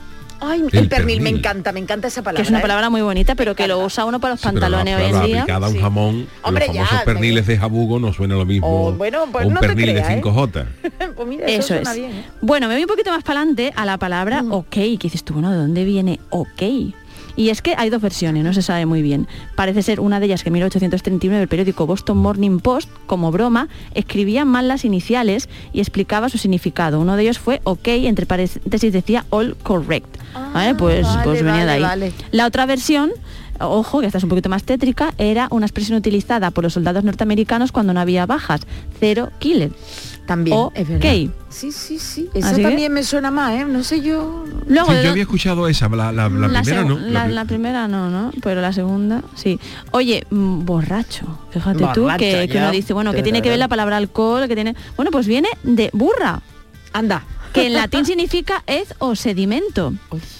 Speaker 6: Ay, el,
Speaker 1: El
Speaker 6: pernil, me encanta, me encanta esa palabra.
Speaker 5: que es una
Speaker 6: ¿eh?
Speaker 5: palabra muy bonita, pero que lo usa uno para los
Speaker 1: Sí, pero la-
Speaker 5: pantalones hoy en día.
Speaker 1: aplicada a un
Speaker 6: Sí.
Speaker 1: jamón,
Speaker 6: Hombre,
Speaker 1: los
Speaker 6: ya,
Speaker 1: famosos
Speaker 6: me-
Speaker 1: perniles de jabugo no suena lo mismo.
Speaker 6: Oh, bueno, pues
Speaker 1: o un
Speaker 6: no te
Speaker 1: pernil
Speaker 6: creas,
Speaker 1: de
Speaker 6: ¿eh?
Speaker 1: 5J.
Speaker 6: pues mira, eso,
Speaker 5: Eso
Speaker 6: suena
Speaker 5: es.
Speaker 6: bien, ¿eh?
Speaker 5: Bueno, me voy un poquito más para adelante a la palabra
Speaker 6: Mm.
Speaker 5: ok, que dices tú, bueno, ¿de dónde viene ok? Y es que hay dos versiones, no se sabe muy bien. Parece ser una de ellas que en 1839 el periódico Boston Morning Post, como broma, escribía mal las iniciales y explicaba su significado. Uno de ellos fue ok, entre paréntesis decía all correct. ¿Vale? Pues,
Speaker 6: vale,
Speaker 5: pues venía de ahí.
Speaker 6: vale.
Speaker 5: La otra versión, ojo, que esta es un poquito más tétrica, era una expresión utilizada por los soldados norteamericanos cuando no había bajas. Cero killer.
Speaker 6: También,
Speaker 5: Ok.
Speaker 6: es verdad. Sí, sí, sí.
Speaker 5: Así que-
Speaker 6: también me suena más, ¿eh? No sé yo.
Speaker 5: Luego,
Speaker 1: Sí, yo había escuchado esa, la, la- la
Speaker 5: la
Speaker 1: primera no.
Speaker 5: La,
Speaker 1: pri-
Speaker 5: la primera no, ¿no? Pero la segunda, sí. Oye, mm, borracho. Fíjate tú que, uno dice, bueno, que tiene que ver la palabra alcohol, que tiene. Bueno, pues viene de burra,
Speaker 6: Anda.
Speaker 5: que en latín significa hez o sedimento.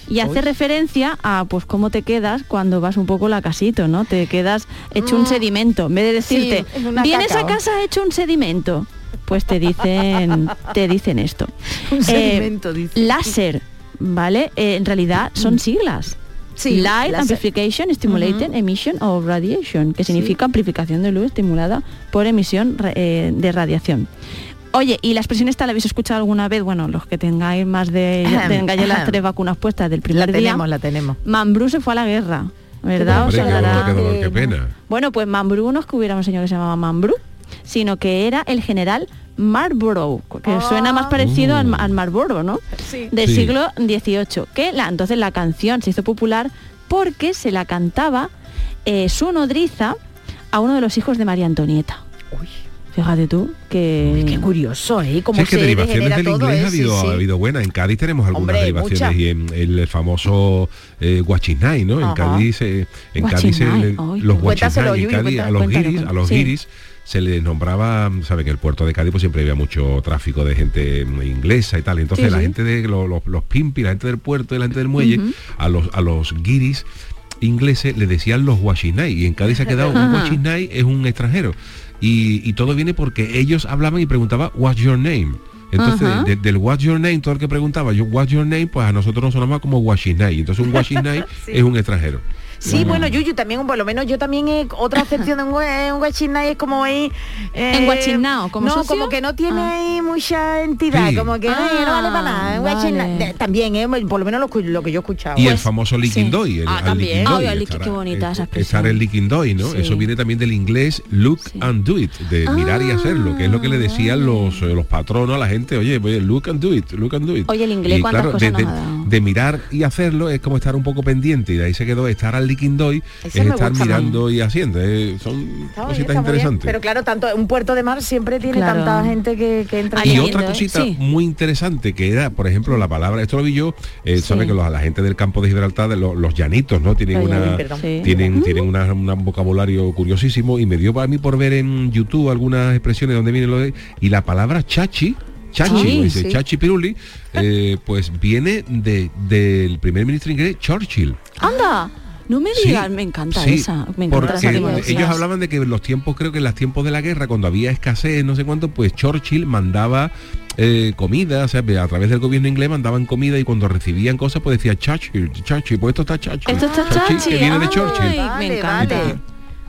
Speaker 5: Y hace
Speaker 6: uy.
Speaker 5: referencia a pues cómo te quedas cuando vas un poco la casito, ¿no? Te quedas hecho un
Speaker 6: Mm.
Speaker 5: sedimento. En vez de decirte,
Speaker 6: Sí,
Speaker 5: vienes a casa hecho un sedimento. Pues te dicen, te dicen esto.
Speaker 6: Un
Speaker 5: Eh,
Speaker 6: dice.
Speaker 5: láser, ¿vale? Eh, en realidad son siglas.
Speaker 6: Sí,
Speaker 5: Light
Speaker 6: láser.
Speaker 5: Amplification Stimulated Emission of Radiation, que significa amplificación de luz estimulada por emisión eh, de radiación. Oye, y la expresión esta la habéis escuchado alguna vez, bueno, los que tengáis más de, ya tengáis ya las tres vacunas puestas del
Speaker 6: La
Speaker 5: primer día.
Speaker 6: tenemos, la tenemos.
Speaker 5: Mambrú se fue a la guerra, ¿verdad?
Speaker 1: Hombre, qué
Speaker 5: sonará.
Speaker 1: dolor, qué dolor, qué pena.
Speaker 5: Bueno, pues Mambrú no es que hubiera un señor que se llamaba Mambrú, sino que era el general Marlborough, que
Speaker 6: Ah.
Speaker 5: suena más parecido al,
Speaker 1: Mm.
Speaker 5: al Marlboro, ¿no?
Speaker 6: Sí.
Speaker 5: Del
Speaker 1: Sí.
Speaker 5: siglo XVIII. Que la, entonces la canción se hizo popular porque se la cantaba eh, su nodriza a uno de los hijos de María Antonieta. Fíjate tú que...
Speaker 6: Qué curioso, ¿eh? Cómo
Speaker 1: Sí, es que
Speaker 6: se
Speaker 1: derivaciones del inglés
Speaker 6: ¿eh?
Speaker 1: ha, habido,
Speaker 6: Sí, sí.
Speaker 1: ha habido buenas. En Cádiz tenemos algunas
Speaker 6: Hombre,
Speaker 1: derivaciones
Speaker 6: muchas.
Speaker 1: y en el, el famoso eh, guachinay, ¿no? En
Speaker 6: Ajá.
Speaker 1: Cádiz, eh, en Cádiz
Speaker 5: ay,
Speaker 1: los guachinay, en Cádiz, a los guiris, a los
Speaker 5: sí.
Speaker 1: guiris se les nombraba, sabe que el puerto de Cádiz pues siempre había mucho tráfico de gente mm, inglesa y tal, entonces
Speaker 5: Sí,
Speaker 1: la
Speaker 5: sí.
Speaker 1: gente de los, los, los pimpi, la gente del puerto y la gente del muelle, a los a los guiris ingleses le decían los guachinay y en Cádiz se ha quedado un guachinay es un extranjero. Y, y todo viene porque ellos hablaban y preguntaban what's your name entonces de- del what's your name todo el que preguntaba yo what's your name pues a nosotros nos sonaba como guachinay entonces un guachinay es un extranjero
Speaker 6: Sí, bueno, Yuyu también, por lo menos yo también he, otra acepción de un, un guachinay es como ahí... eh,
Speaker 5: ¿Enguachinao, como
Speaker 6: No,
Speaker 5: socio?
Speaker 6: como que no tiene
Speaker 5: Ah.
Speaker 6: ahí mucha entidad,
Speaker 1: Sí.
Speaker 6: como que eh, no vale para nada.
Speaker 5: Ah, vale.
Speaker 6: También, eh, por lo menos lo, que yo he escuchado.
Speaker 1: y el
Speaker 5: Pues,
Speaker 1: famoso
Speaker 5: sí.
Speaker 1: liquindoy el,
Speaker 6: Ah, también.
Speaker 1: liquindoy, estar-
Speaker 5: qué bonita esa expresión.
Speaker 1: estar el liquindoy no
Speaker 5: Sí.
Speaker 1: eso viene también del inglés look and do it de mirar y hacerlo que es lo que le decían los eh, los patronos a la gente oye oye, look and do it look and do it
Speaker 5: Oye, el inglés,
Speaker 1: Y
Speaker 5: ¿cuántas
Speaker 1: claro,
Speaker 5: cosas
Speaker 1: de,
Speaker 5: nos
Speaker 1: de-
Speaker 5: ha dado?
Speaker 1: De mirar y hacerlo es como estar un poco pendiente y de ahí se quedó estar al liquindoy es estar mirando y haciendo eh, son
Speaker 6: Está
Speaker 1: cositas
Speaker 6: bien.
Speaker 1: interesantes
Speaker 6: Pero claro, tanto un puerto de mar siempre tiene
Speaker 5: Claro.
Speaker 6: tanta gente que, que entra.
Speaker 1: Y otra cosita
Speaker 5: Sí.
Speaker 1: muy interesante que era, por ejemplo, la palabra, esto lo vi yo, eh,
Speaker 5: Sí.
Speaker 1: sabe que los, la gente del campo de Gibraltar, de los, los llanitos, ¿no? Tienen una tienen, tienen una- una- un vocabulario curiosísimo y me dio para mí por ver en YouTube algunas expresiones donde viene lo de y la palabra chachi Chachi,
Speaker 5: Sí,
Speaker 1: como dice
Speaker 6: sí.
Speaker 1: Chachi Piruli, eh, pues viene de, del primer ministro inglés Churchill.
Speaker 5: Anda, no me
Speaker 1: Sí,
Speaker 5: digas, me encanta
Speaker 1: sí,
Speaker 5: esa. Me encanta
Speaker 1: porque
Speaker 5: esa
Speaker 1: ellos hablaban de que en los tiempos, creo que en los tiempos de la guerra, cuando había escasez, no sé cuánto, pues Churchill mandaba eh, comida, o sea, a través del gobierno inglés mandaban comida y cuando recibían cosas, pues decía Churchill, Churchill, pues esto está Churchill.
Speaker 5: Esto está
Speaker 1: Churchill,
Speaker 5: chachi.
Speaker 1: que viene de
Speaker 5: ay,
Speaker 1: Churchill.
Speaker 6: Vale,
Speaker 5: encanta.
Speaker 6: vale.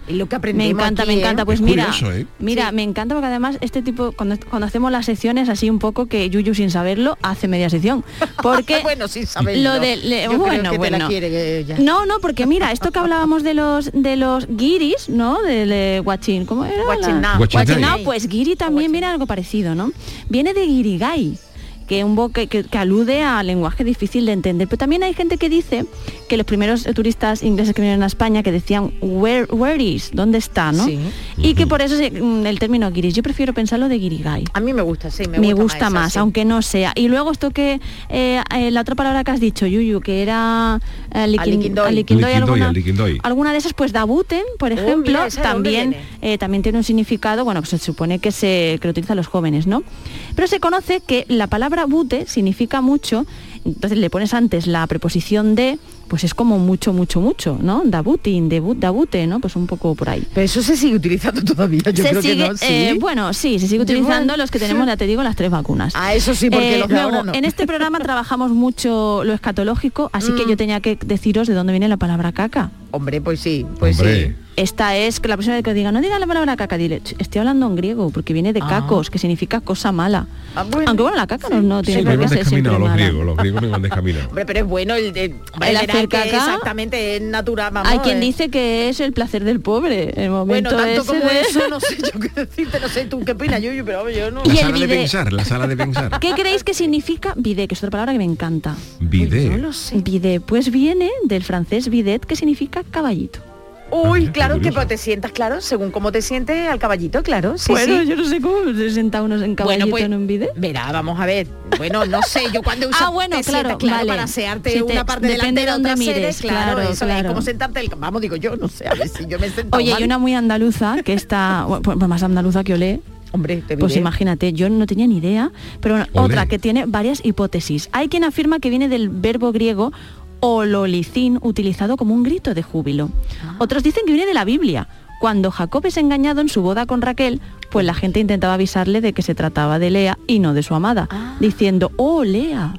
Speaker 6: Y lo que
Speaker 5: Me
Speaker 6: aprendimos
Speaker 5: encanta,
Speaker 6: aquí,
Speaker 5: me encanta. Pues
Speaker 1: Es
Speaker 5: mira,
Speaker 1: curioso, ¿eh?
Speaker 5: mira, me encanta porque además este tipo, cuando, cuando hacemos las secciones así un poco que Yuyu sin saberlo hace media sección. Porque
Speaker 6: bueno, sí sabes.
Speaker 5: lo de le-
Speaker 6: Yo creo
Speaker 5: bueno,
Speaker 6: que te la
Speaker 5: bueno.
Speaker 6: quiere ella.
Speaker 5: No, no, porque mira, esto que hablábamos de los de los guiris, ¿no? Del eh, guachín, ¿cómo era?
Speaker 6: Guachinao.
Speaker 1: Guachinao,
Speaker 5: pues guiri también viene algo parecido, ¿no? Viene de guirigay que un bo- que, que- que alude a lenguaje difícil de entender. Pero también hay gente que dice que los primeros turistas ingleses que vinieron a España que decían where, where is, ¿dónde está? ¿no?
Speaker 6: Sí.
Speaker 5: Y que por eso mm, el término guiris, yo prefiero pensarlo de guirigay.
Speaker 6: A mí me gusta, sí, me,
Speaker 5: Me,
Speaker 6: gusta,
Speaker 5: gusta más,
Speaker 6: sí.
Speaker 5: aunque no sea. Y luego esto que eh, eh, la otra palabra que has dicho, Yuyu, que era eh, liquin-
Speaker 6: Aliquindoy.
Speaker 5: aliquindoy,
Speaker 1: Liquindoy,
Speaker 5: alguna,
Speaker 1: aliquindoy.
Speaker 5: alguna de esas, pues dabuten, por ejemplo,
Speaker 6: mira, ¿esa de dónde
Speaker 5: también eh, también tiene un significado, bueno, pues se supone que se que lo utilizan los jóvenes, ¿no? Pero se conoce que la palabra bute significa mucho, entonces le pones antes la preposición de, pues es como mucho, mucho, mucho, ¿no? Dabutin, debut, dabute, ¿no? Pues un poco por ahí.
Speaker 6: Pero eso se sigue utilizando todavía, yo
Speaker 5: se
Speaker 6: creo
Speaker 5: sigue,
Speaker 6: que no, sí.
Speaker 5: eh, bueno, sí, se sigue utilizando
Speaker 6: bueno,
Speaker 5: los que tenemos, ya te digo, las tres vacunas.
Speaker 6: Ah, eso sí, porque
Speaker 5: Eh,
Speaker 6: los de
Speaker 5: luego,
Speaker 6: ahora no.
Speaker 5: en este programa trabajamos mucho lo escatológico, así
Speaker 6: Mm.
Speaker 5: que yo tenía que deciros de dónde viene la palabra caca.
Speaker 6: Hombre, pues sí, pues
Speaker 1: Hombre.
Speaker 6: sí.
Speaker 5: Esta es que la vez que diga, no diga la palabra caca, dile, "Ch, estoy hablando en griego, porque viene de
Speaker 6: Ah.
Speaker 5: cacos, que significa cosa mala.
Speaker 6: Ah, bueno.
Speaker 5: Aunque bueno, la caca no, no tiene por qué
Speaker 1: van
Speaker 5: ser siempre
Speaker 1: los griegos, los griegos no van descaminados.
Speaker 6: Hombre, pero es bueno el de
Speaker 5: El hacer
Speaker 6: que
Speaker 5: caca.
Speaker 6: exactamente es natural, vamos.
Speaker 5: Hay quien
Speaker 6: eh.
Speaker 5: dice que es el placer del pobre, el momento
Speaker 6: bueno, tanto
Speaker 5: ese
Speaker 6: como
Speaker 5: de-
Speaker 6: eso, no sé yo qué decirte, no sé tú qué opinas, Yuyu, pero yo no.
Speaker 1: La
Speaker 5: Y el
Speaker 1: sala de pensar, la sala de pensar.
Speaker 5: ¿Qué creéis que significa bidet? Que es otra palabra que me encanta.
Speaker 1: Bidet.
Speaker 6: No lo sé.
Speaker 5: Bidet, pues viene del francés bidet, que significa caballito.
Speaker 6: Uy, claro que pero te sientas, claro, según cómo te sientes al caballito, claro. Sí,
Speaker 5: bueno,
Speaker 6: sí.
Speaker 5: yo no sé cómo se senta uno en caballito
Speaker 6: Bueno, pues,
Speaker 5: en un bidet.
Speaker 6: Verá, vamos a ver. Bueno, no sé, yo cuando uso
Speaker 5: Ah, bueno,
Speaker 6: te
Speaker 5: claro,
Speaker 6: sientas, claro,
Speaker 5: vale.
Speaker 6: para asearte
Speaker 5: te-
Speaker 6: una parte
Speaker 5: depende
Speaker 6: delantera, otra
Speaker 5: mires,
Speaker 6: claro,
Speaker 5: claro,
Speaker 6: eso es como sentarte el vamos digo yo, no sé, a ver si yo me siento
Speaker 5: Oye,
Speaker 6: mal.
Speaker 5: y una muy andaluza que está, bueno, pues más andaluza que Olé,
Speaker 6: Hombre, te
Speaker 5: pues imagínate, yo no tenía ni idea, pero bueno, otra que tiene varias hipótesis. Hay quien afirma que viene del verbo griego ololicín, utilizado como un grito de júbilo.
Speaker 6: Ah.
Speaker 5: Otros dicen que viene de la Biblia. Cuando Jacob es engañado en su boda con Raquel, pues la gente intentaba avisarle de que se trataba de Lea y no de su amada,
Speaker 6: Ah.
Speaker 5: diciendo, oh, Lea.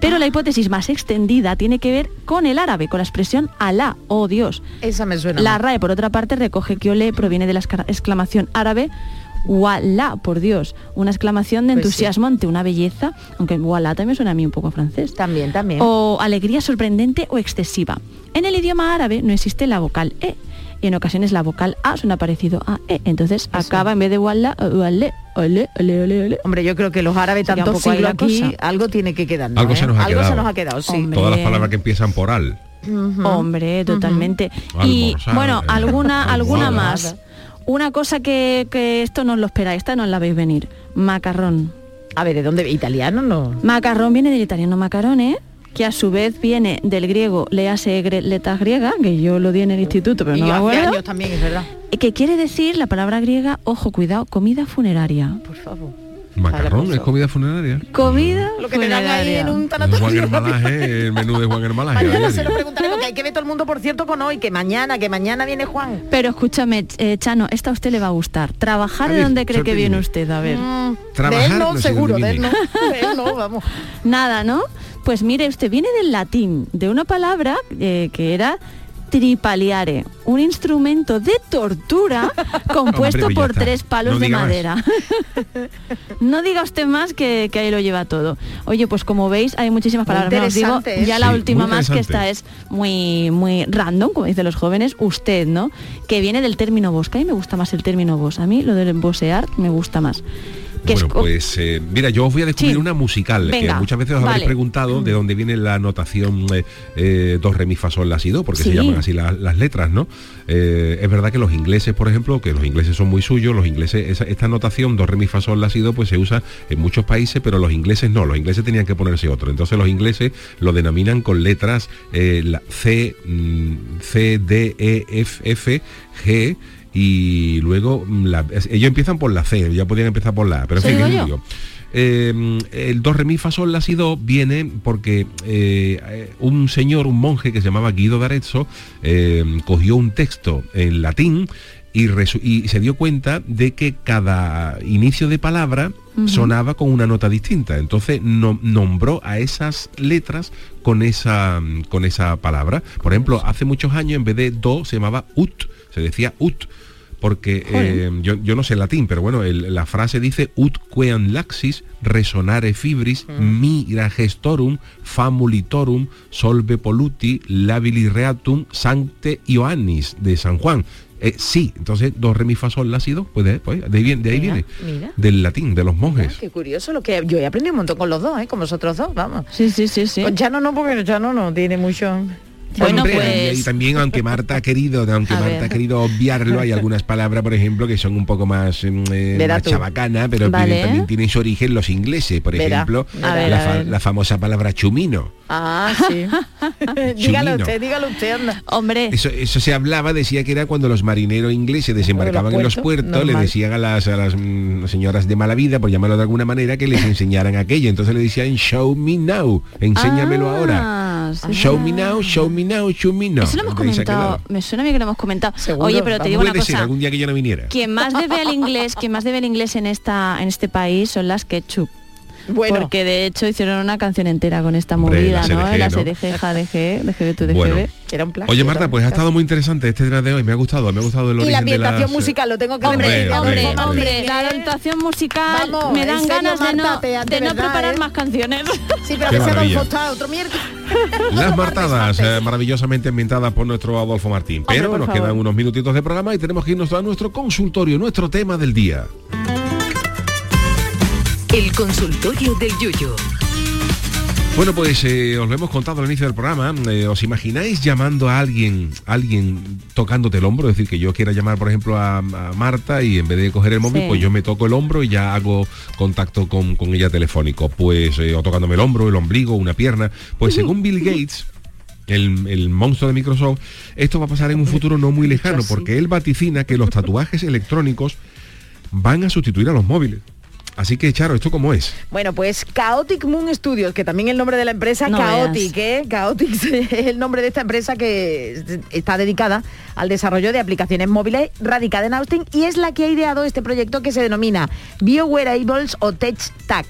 Speaker 5: Pero la hipótesis más extendida tiene que ver con el árabe, con la expresión Alá, oh Dios.
Speaker 6: Esa me suena.
Speaker 5: La. RAE, por otra parte, recoge que Olé proviene de la exclamación árabe Wallah, por Dios, una exclamación de
Speaker 6: Pues sí.
Speaker 5: entusiasmo ante una belleza, aunque Wallah también suena a mí un poco francés.
Speaker 6: También, también.
Speaker 5: O alegría sorprendente o excesiva. En el idioma árabe no existe la vocal E y en ocasiones la vocal A suena parecido a E. Entonces acaba en vez de Wallah, Wallah, ole, ole, ole, ole.
Speaker 6: Hombre, yo creo que los árabes tantos siglos aquí,
Speaker 5: cosa.
Speaker 6: algo tiene que quedar.
Speaker 1: Algo se nos ha
Speaker 6: algo
Speaker 1: quedado.
Speaker 6: se nos ha quedado, sí.
Speaker 5: Hombre.
Speaker 1: Todas las palabras que empiezan por al.
Speaker 5: Hombre, totalmente. Y
Speaker 1: Almorzar,
Speaker 5: bueno,
Speaker 1: eh,
Speaker 5: alguna, alguna
Speaker 1: almohada.
Speaker 5: más. Una cosa que, que esto no os lo esperáis, esta no la veis venir. Macarrón.
Speaker 6: A ver, ¿de dónde? ¿Italiano no?
Speaker 5: Macarrón viene del italiano macarone, que a su vez viene del griego lease letras griega, que yo lo di en el instituto, pero
Speaker 6: y
Speaker 5: no
Speaker 6: yo
Speaker 5: me acuerdo.
Speaker 6: años también, es verdad.
Speaker 5: Que quiere decir la palabra griega, ojo, cuidado, comida funeraria.
Speaker 6: Por favor.
Speaker 1: Macarrón, es comida funeraria.
Speaker 5: Comida
Speaker 6: Lo que te dan ahí en un
Speaker 1: Juan
Speaker 6: tanatorio.
Speaker 1: Hermalaje, el menú de Juan Hermalaje.
Speaker 6: Mañana se lo preguntaremos, que hay que ver todo el mundo, por cierto, con hoy, que mañana, que mañana viene Juan.
Speaker 5: Pero escúchame, eh, Chano, esta a usted le va a gustar. ¿Trabajar de dónde cree que viene usted? A ver.
Speaker 6: Mm,
Speaker 1: Trabajar,
Speaker 6: de él no, seguro, de él no. De él no, vamos.
Speaker 5: Nada, ¿no? Pues mire, usted viene del latín, de una palabra eh, que era tripaliare, un instrumento de tortura compuesto
Speaker 1: Hombre, pues
Speaker 5: por tres palos
Speaker 1: No
Speaker 5: de madera. no diga usted más que, que ahí lo lleva todo. Oye, pues como veis hay muchísimas palabras. Os digo, ya la
Speaker 1: Sí,
Speaker 5: última más que esta es muy, muy random, como dicen los jóvenes, usted, ¿no? Que viene del término que a mí me gusta más el término vos. A mí lo del vosear me gusta más. Que
Speaker 1: Bueno, pues eh, mira, yo os voy a descubrir
Speaker 5: Sí.
Speaker 1: una musical que
Speaker 5: Venga,
Speaker 1: muchas veces os
Speaker 5: vale.
Speaker 1: habréis preguntado de dónde viene la notación eh, eh, do, re, mi, fa, sol, la, si, do, porque
Speaker 5: Sí.
Speaker 1: se llaman así la- las letras, ¿no? Eh, es verdad que los ingleses, por ejemplo, que los ingleses son muy suyos, los ingleses, esa- esta notación do, re, mi, fa, sol, la, si, do, pues se usa en muchos países, pero los ingleses no, los ingleses tenían que ponerse otro. Entonces los ingleses lo denominan con letras eh, la C, mm, C, D, E, F, F, G y luego la- ellos empiezan por la C, ya podían empezar por la A, pero en
Speaker 5: ¿Se
Speaker 1: fin,
Speaker 5: yo?
Speaker 1: Eh, el do re mi fa sol la si do viene porque eh, un señor, un monje que se llamaba Guido d'Arezzo eh, cogió un texto en latín y, se dio cuenta de que cada inicio de palabra sonaba con una nota distinta. Entonces no- nombró a esas letras con esa, con esa palabra. Por ejemplo, hace muchos años en vez de do se llamaba ut, se decía ut porque eh, yo, yo no sé latín, pero bueno, el- la frase dice ut quean laxis resonare fibris mira gestorum famulitorum solve polluti labili reatum sancte Ioannis de San Juan. Eh, sí, entonces do re mi fa sol pues de, pues, de ahí viene, de ahí
Speaker 6: Mira,
Speaker 1: viene,
Speaker 6: mira.
Speaker 1: del latín, de los monjes.
Speaker 6: Qué curioso lo que yo he aprendido un montón con los dos, ¿eh? con vosotros dos, vamos.
Speaker 5: Sí, sí, sí, sí.
Speaker 6: Con Chano no, porque Chano no tiene mucho.
Speaker 5: Bueno,
Speaker 1: Hombre,
Speaker 5: pues-
Speaker 1: y, y también aunque Marta ha querido, aunque
Speaker 5: A
Speaker 1: Marta
Speaker 5: ver.
Speaker 1: ha querido obviarlo, hay algunas palabras, por ejemplo, que son un poco más, mm, eh, más chabacana, pero que
Speaker 5: Vale.
Speaker 1: también tienen su origen los ingleses, por
Speaker 6: Verá.
Speaker 1: ejemplo, la, fa- famosa palabra chumino.
Speaker 6: Ah, sí. dígalo usted, dígalo usted, anda.
Speaker 5: Hombre,
Speaker 1: Eso, eso se hablaba, decía que era cuando los marineros ingleses desembarcaban en los
Speaker 6: puertos,
Speaker 1: le decían a las, a las mm, señoras de mala vida, por llamarlo de alguna manera, que les enseñaran aquello. Entonces le decían, show me now, enséñamelo ahora.
Speaker 5: Ah,
Speaker 1: Show me now, show me now, show me now.
Speaker 5: Eso lo hemos comentado. Me suena a mí que lo hemos comentado.
Speaker 6: Seguro,
Speaker 5: Oye, pero te digo una cosa.
Speaker 1: algún día que yo no viniera.
Speaker 5: Quien más debe al inglés, quien más debe al inglés en esta en este país son las ketchup.
Speaker 6: Bueno,
Speaker 5: Porque de hecho hicieron una canción entera con esta
Speaker 1: Hombre,
Speaker 5: movida,
Speaker 1: la
Speaker 5: ¿no?
Speaker 1: CDG,
Speaker 5: La
Speaker 1: ¿no?
Speaker 5: CDG, JDG, DGB, tu DGB.
Speaker 1: Bueno.
Speaker 6: era un plagio.
Speaker 1: Oye Marta, pues ha estado muy interesante este tema de hoy, me ha gustado, me ha gustado el
Speaker 6: Y
Speaker 1: origen
Speaker 6: la
Speaker 1: de
Speaker 6: ambientación
Speaker 1: las, eh,
Speaker 6: musical, lo tengo que
Speaker 5: Hombre,
Speaker 1: Hombre,
Speaker 5: hombre,
Speaker 1: hombre,
Speaker 5: hombre, la adaptación musical
Speaker 6: Vamos,
Speaker 5: me dan ganas de no,
Speaker 6: te- de
Speaker 5: preparar
Speaker 6: ¿eh?
Speaker 5: más canciones.
Speaker 6: Sí, pero que. Adolfo está otro miércoles.
Speaker 1: Las martadas, eh, maravillosamente ambientadas por nuestro Adolfo Martín.
Speaker 5: Hombre,
Speaker 1: Pero nos
Speaker 5: favor.
Speaker 1: quedan unos minutitos de programa y tenemos que irnos a nuestro consultorio, nuestro tema del día.
Speaker 3: El consultorio del Yuyo.
Speaker 1: Bueno, pues eh, os lo hemos contado al inicio del programa. Eh, ¿Os imagináis llamando a alguien, alguien tocándote el hombro? Es decir, que yo quiera llamar, por ejemplo, a, a Marta y en vez de coger el móvil,
Speaker 5: Sí.
Speaker 1: pues yo me toco el hombro y ya hago contacto con, con ella telefónico. Pues, eh, o tocándome el hombro, el ombligo, una pierna. Pues según Bill Gates, el, el monstruo de Microsoft, esto va a pasar en un futuro no muy lejano, porque él vaticina que los tatuajes electrónicos van a sustituir a los móviles. Así que, Charo, ¿esto cómo es?
Speaker 6: Bueno, pues Chaotic Moon Studios, que también es el nombre de la empresa,
Speaker 5: No
Speaker 6: Chaotic, ¿eh? Chaotic es el nombre de esta empresa que está dedicada al desarrollo de aplicaciones móviles, radicada en Austin, y es la que ha ideado este proyecto que se denomina BioWearables o TechTag.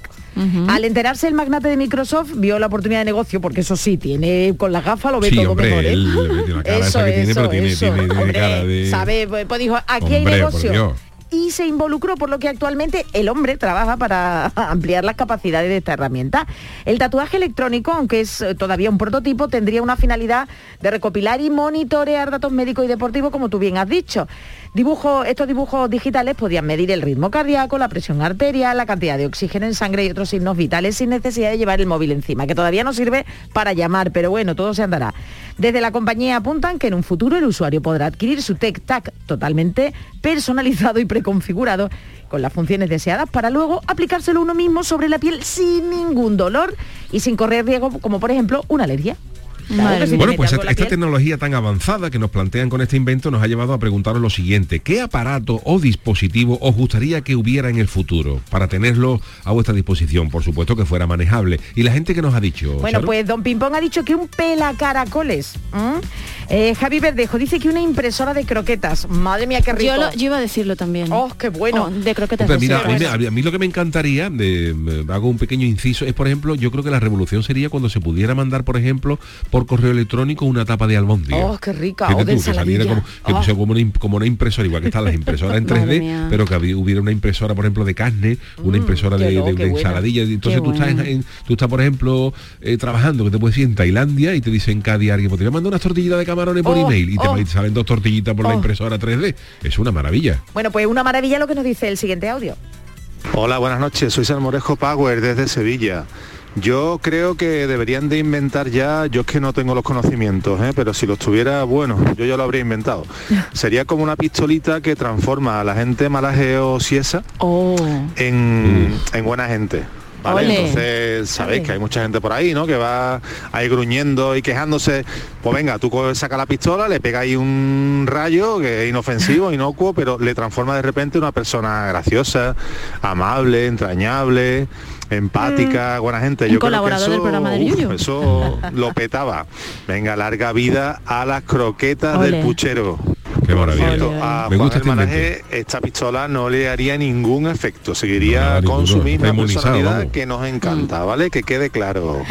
Speaker 6: Al enterarse el magnate de Microsoft, vio la oportunidad de negocio, porque eso sí, tiene con la gafa lo ve
Speaker 1: Sí,
Speaker 6: todo
Speaker 1: hombre,
Speaker 6: mejor, ¿eh?
Speaker 1: él tiene la cara esa que tiene, pero tiene- tiene- tiene
Speaker 6: hombre,
Speaker 1: cara de-
Speaker 6: sabe, pues, dijo, aquí hay
Speaker 1: Hombre,
Speaker 6: negocio
Speaker 1: Dios.
Speaker 6: Y se involucró por lo que actualmente el hombre trabaja para ampliar las capacidades de esta herramienta. El tatuaje electrónico, aunque es eh, todavía un prototipo, tendría una finalidad de recopilar y monitorear datos médicos y deportivos, como tú bien has dicho. Dibujo, estos dibujos digitales podían medir el ritmo cardíaco, la presión arterial, la cantidad de oxígeno en sangre y otros signos vitales sin necesidad de llevar el móvil encima, que todavía no sirve para llamar, pero bueno, todo se andará. Desde la compañía apuntan que en un futuro el usuario podrá adquirir su Tech Tac totalmente personalizado y preconfigurado con las funciones deseadas para luego aplicárselo uno mismo sobre la piel sin ningún dolor y sin correr riesgo como por ejemplo una alergia. Claro
Speaker 1: Bueno, pues esta, tecnología tan avanzada que nos plantean con este invento nos ha llevado a preguntaros lo siguiente. ¿Qué aparato o dispositivo os gustaría que hubiera en el futuro para tenerlo a vuestra disposición? Por supuesto que fuera manejable. Y la gente que nos ha dicho...
Speaker 6: Bueno,
Speaker 1: Charo?
Speaker 6: pues Don Pimpón ha dicho que un pela caracoles. Eh, Javi Verdejo dice que una impresora de croquetas. Madre mía, qué rico.
Speaker 5: Yo, lo- yo iba a decirlo también.
Speaker 6: Oh, qué bueno.
Speaker 5: de croquetas.
Speaker 1: Hombre,
Speaker 5: de
Speaker 1: mira, a mí, me- a mí lo que me encantaría, de- me- hago un pequeño inciso, es por ejemplo, yo creo que la revolución sería cuando se pudiera mandar, por ejemplo, por correo electrónico una tapa de albóndiga.
Speaker 6: Oh, qué rica.
Speaker 1: Fíjate
Speaker 6: O de
Speaker 1: tú, que saliera
Speaker 6: ensaladilla.
Speaker 1: como, que
Speaker 6: Oh.
Speaker 1: sea como, una, im- como una impresora, igual que están las impresoras en
Speaker 6: Madre
Speaker 1: 3D,
Speaker 6: mía.
Speaker 1: pero que había- hubiera una impresora, por ejemplo, de carne, una impresora
Speaker 6: qué
Speaker 1: de,
Speaker 6: lo-
Speaker 1: de- ensaladilla. Entonces
Speaker 6: Qué
Speaker 1: tú estás, en, en- tú estás, por ejemplo, eh, trabajando, que te puedes ir en Tailandia y te dicen cada día alguien, pues te voy a mandar unas tortillitas de camarones por
Speaker 6: Oh,
Speaker 1: email y te,
Speaker 6: oh.
Speaker 1: te salen dos tortillitas por la
Speaker 6: Oh.
Speaker 1: impresora 3D. Es una maravilla.
Speaker 6: Bueno, pues una maravilla lo que nos dice el siguiente audio.
Speaker 14: Hola, buenas noches. Soy Salmorejo Power desde Sevilla. Yo creo que deberían de inventar ya, yo es que no tengo los conocimientos, ¿eh? pero si los tuviera, bueno, yo ya lo habría inventado. Sería como una pistolita que transforma a la gente malajeo siesa en, en buena gente. ¿Vale?
Speaker 15: Ole.
Speaker 14: Entonces, sabéis
Speaker 15: Ole.
Speaker 14: que hay mucha gente por ahí, ¿no? Que va ahí gruñendo y quejándose. Pues venga, tú saca la pistola, le pega ahí un rayo que es inofensivo, inocuo, pero le transforma de repente en una persona graciosa, amable, entrañable, empática, buena gente. Yo creo que
Speaker 5: colaborador
Speaker 14: eso,
Speaker 5: del programa del
Speaker 14: uf, eso lo petaba. Venga, larga vida a las croquetas del puchero.
Speaker 1: Qué maravilla.
Speaker 14: A
Speaker 1: Me
Speaker 14: Juan
Speaker 1: gusta este
Speaker 14: esta pistola no le haría ningún efecto, seguiría
Speaker 1: No,
Speaker 14: con su misma personalidad
Speaker 1: vamos.
Speaker 14: que nos encanta, ¿vale? Que quede claro.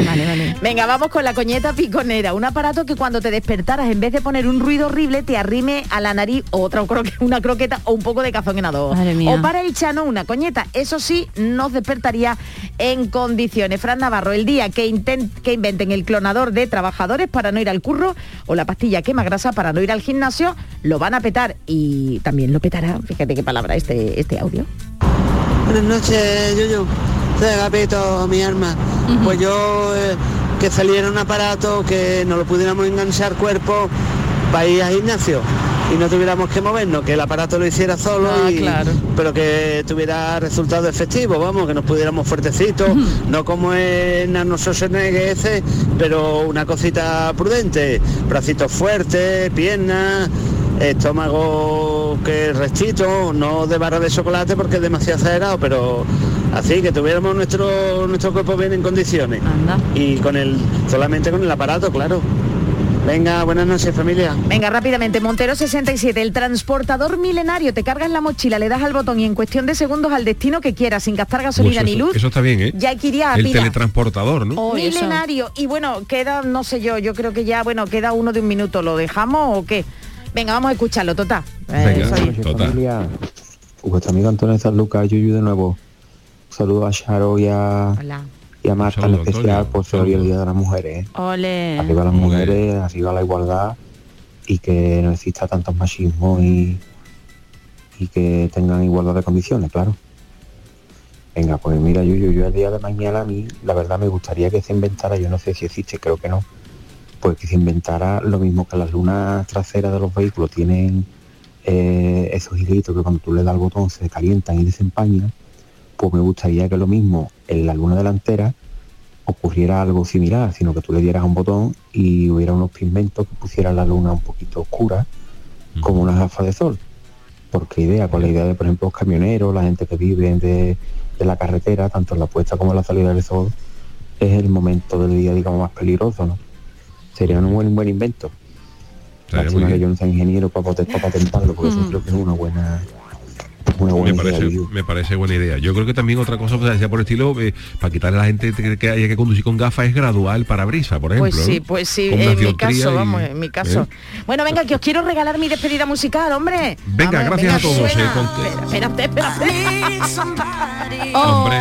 Speaker 6: Venga, vamos con la coñeta piconera, un aparato que cuando te despertaras, en vez de poner un ruido horrible, te arrime a la nariz otra croque- una croqueta o un poco de cazón en adobo. O para el chano una coñeta. Eso sí, nos despertaría en condiciones. Fran Navarro, el día que, que inventen el clonador de trabajadores para no ir al curro o la pastilla quema grasa para no ir al gimnasio, lo van a petar y también lo petará, fíjate qué palabra este, este audio.
Speaker 16: Buenas noches, Yuyu. Soy Agapito, mi arma. Pues yo, eh, que saliera un aparato que nos lo pudiéramos enganchar cuerpo para ir al gimnasio y no tuviéramos que movernos, que el aparato lo hiciera solo,
Speaker 6: Ah,
Speaker 16: y-
Speaker 6: claro.
Speaker 16: pero que tuviera resultado efectivo, vamos, que nos pudiéramos fuertecitos, no como en Arnold Schwarzenegger ese, pero una cosita prudente, bracitos fuertes, piernas, estómago que restito, no de barra de chocolate porque es demasiado exagerado, pero así que tuviéramos nuestro nuestro cuerpo bien en condiciones. Y con el solamente con el aparato, claro. Venga, buenas noches familia.
Speaker 6: Venga, rápidamente, Montero 67, el transportador milenario, te cargas la mochila, le das al botón y en cuestión de segundos al destino que quieras, sin gastar gasolina
Speaker 1: Pues
Speaker 6: ni luz.
Speaker 1: eso está bien, ¿eh?
Speaker 6: Ya hay que ir a
Speaker 1: El
Speaker 6: pila.
Speaker 1: teletransportador, ¿no?
Speaker 6: milenario. Y bueno, queda, no sé yo, yo creo que ya, bueno, queda uno de un minuto. ¿Lo dejamos o qué? Venga, vamos a escucharlo, Tota. Eh, soy-
Speaker 17: familia. Vuestro amigo Antonio de San Lucas, Yuyu de nuevo. Un saludo a Charo y a, y a Marta en
Speaker 1: saludo,
Speaker 17: especial por ser hoy el Día de las Mujeres. ¿eh?
Speaker 5: Ole.
Speaker 17: Arriba las mujeres, arriba la igualdad y que no exista tanto machismo y, y que tengan igualdad de condiciones, claro. Venga, pues mira, Yuyu, yo el día de mañana a mí, la verdad me gustaría que se inventara, yo no sé si existe, creo que no, pues que se inventara lo mismo que las lunas traseras de los vehículos tienen eh, esos hilitos que cuando tú le das al botón se calientan y desempañan, pues me gustaría que lo mismo en la luna delantera ocurriera algo similar, sino que tú le dieras un botón y hubiera unos pigmentos que pusieran la luna un poquito oscura, como unas gafas de sol. Porque idea, con la idea de, por ejemplo, los camioneros, la gente que vive de, de la carretera, tanto en la puesta como en la salida del sol, es el momento del día, digamos, más peligroso, ¿no? Sería un buen, buen invento. Lástima que yo no sea ingeniero para, poder- para patentarlo, porque eso creo que es una buena, una buena
Speaker 1: Me
Speaker 17: idea.
Speaker 1: parece,
Speaker 17: Yuyu.
Speaker 1: me parece buena idea. Yo creo que también otra cosa, o sea, decía por el estilo, eh, para quitarle a la gente que, haya que conducir con gafas es gradual para brisa, por ejemplo.
Speaker 6: Pues sí,
Speaker 1: ¿no?
Speaker 6: pues sí, en mi caso,
Speaker 1: y-
Speaker 6: vamos, en mi caso.
Speaker 1: ¿eh?
Speaker 6: Bueno, venga, que os quiero regalar mi despedida musical, hombre.
Speaker 1: Venga,
Speaker 6: Vamos,
Speaker 1: gracias a todos.
Speaker 6: suena.
Speaker 1: eh, con-
Speaker 6: Espérate, espérate.
Speaker 1: Hombre.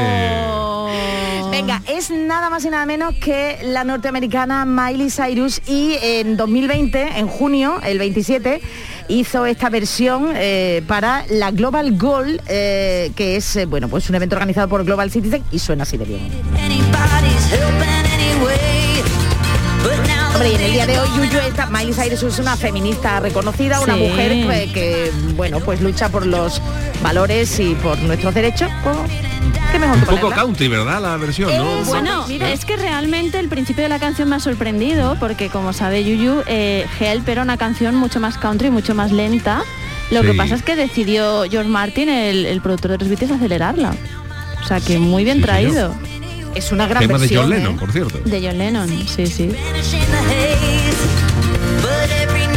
Speaker 6: Venga, es nada más y nada menos que la norteamericana Miley Cyrus y en 2020, en junio, el 27, hizo esta versión eh, para la Global Goal, eh, que es eh, bueno pues un evento organizado por Global Citizen y suena así de bien. Hombre, y en el día de hoy Yuyu está, Miley Cyrus es una feminista reconocida, una mujer que, que, bueno, pues lucha por los valores y por nuestros derechos. Pues, ¿Qué mejor
Speaker 1: Un
Speaker 6: que
Speaker 1: poco
Speaker 6: ponerla?
Speaker 1: country, ¿verdad? La versión, ¿no?
Speaker 5: Bueno, es que realmente el principio de la canción me ha sorprendido porque como sabe Yuyu, eh, Help era una canción mucho más country, mucho más lenta. Lo que pasa es que decidió George Martin, el, el productor de los Beatles, acelerarla. O sea que muy bien
Speaker 1: Sí,
Speaker 5: traído.
Speaker 6: Es una gran
Speaker 1: Tema de
Speaker 6: versión.
Speaker 1: John
Speaker 6: ¿eh?
Speaker 1: Lennon, por cierto.
Speaker 5: De John Lennon, sí, sí.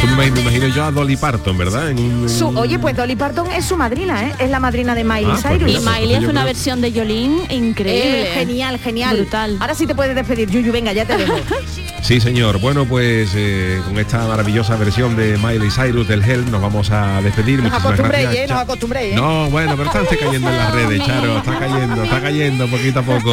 Speaker 1: Tú me, me imagino yo a Dolly Parton, ¿verdad? En un-
Speaker 6: Su- oye, pues Dolly Parton es su madrina, ¿eh? Es la madrina de Miley
Speaker 1: Ah, pues
Speaker 6: Cyrus.
Speaker 1: mira,
Speaker 5: Y
Speaker 1: pues
Speaker 5: Miley hace una
Speaker 1: creo-
Speaker 5: versión de Jolene increíble.
Speaker 6: Eh, genial, genial.
Speaker 5: Brutal.
Speaker 6: Ahora sí te puedes despedir, Yuyu, venga, ya te dejo.
Speaker 1: Sí, señor. Bueno, pues eh, con esta maravillosa versión de Miley Cyrus del Help nos vamos a despedir.
Speaker 6: Nos
Speaker 1: Muchísimas
Speaker 6: acostumbréis,
Speaker 1: gracias.
Speaker 6: ¿eh? Nos acostumbréis, ¿eh?
Speaker 1: No, bueno, pero están cayendo en las redes, Charo. Está cayendo, está cayendo poquito a poco.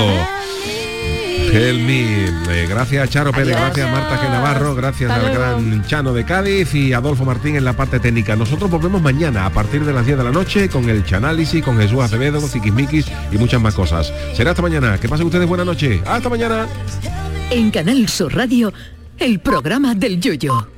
Speaker 1: Help me. Eh, gracias Charo Pérez,
Speaker 6: Adiós.
Speaker 1: gracias Marta G. Navarro, gracias
Speaker 5: Hasta
Speaker 1: al
Speaker 5: luego.
Speaker 1: gran Chano de Cádiz y Adolfo Martín en la parte técnica. Nosotros volvemos mañana a partir de las 10 de la noche con el Chanálisis, con Jesús Acevedo, con Ziquismiquis y muchas más cosas. Será hasta mañana. Que pasen ustedes buena noche. Hasta mañana.
Speaker 3: En Canal Sur Radio, el programa del Yoyo.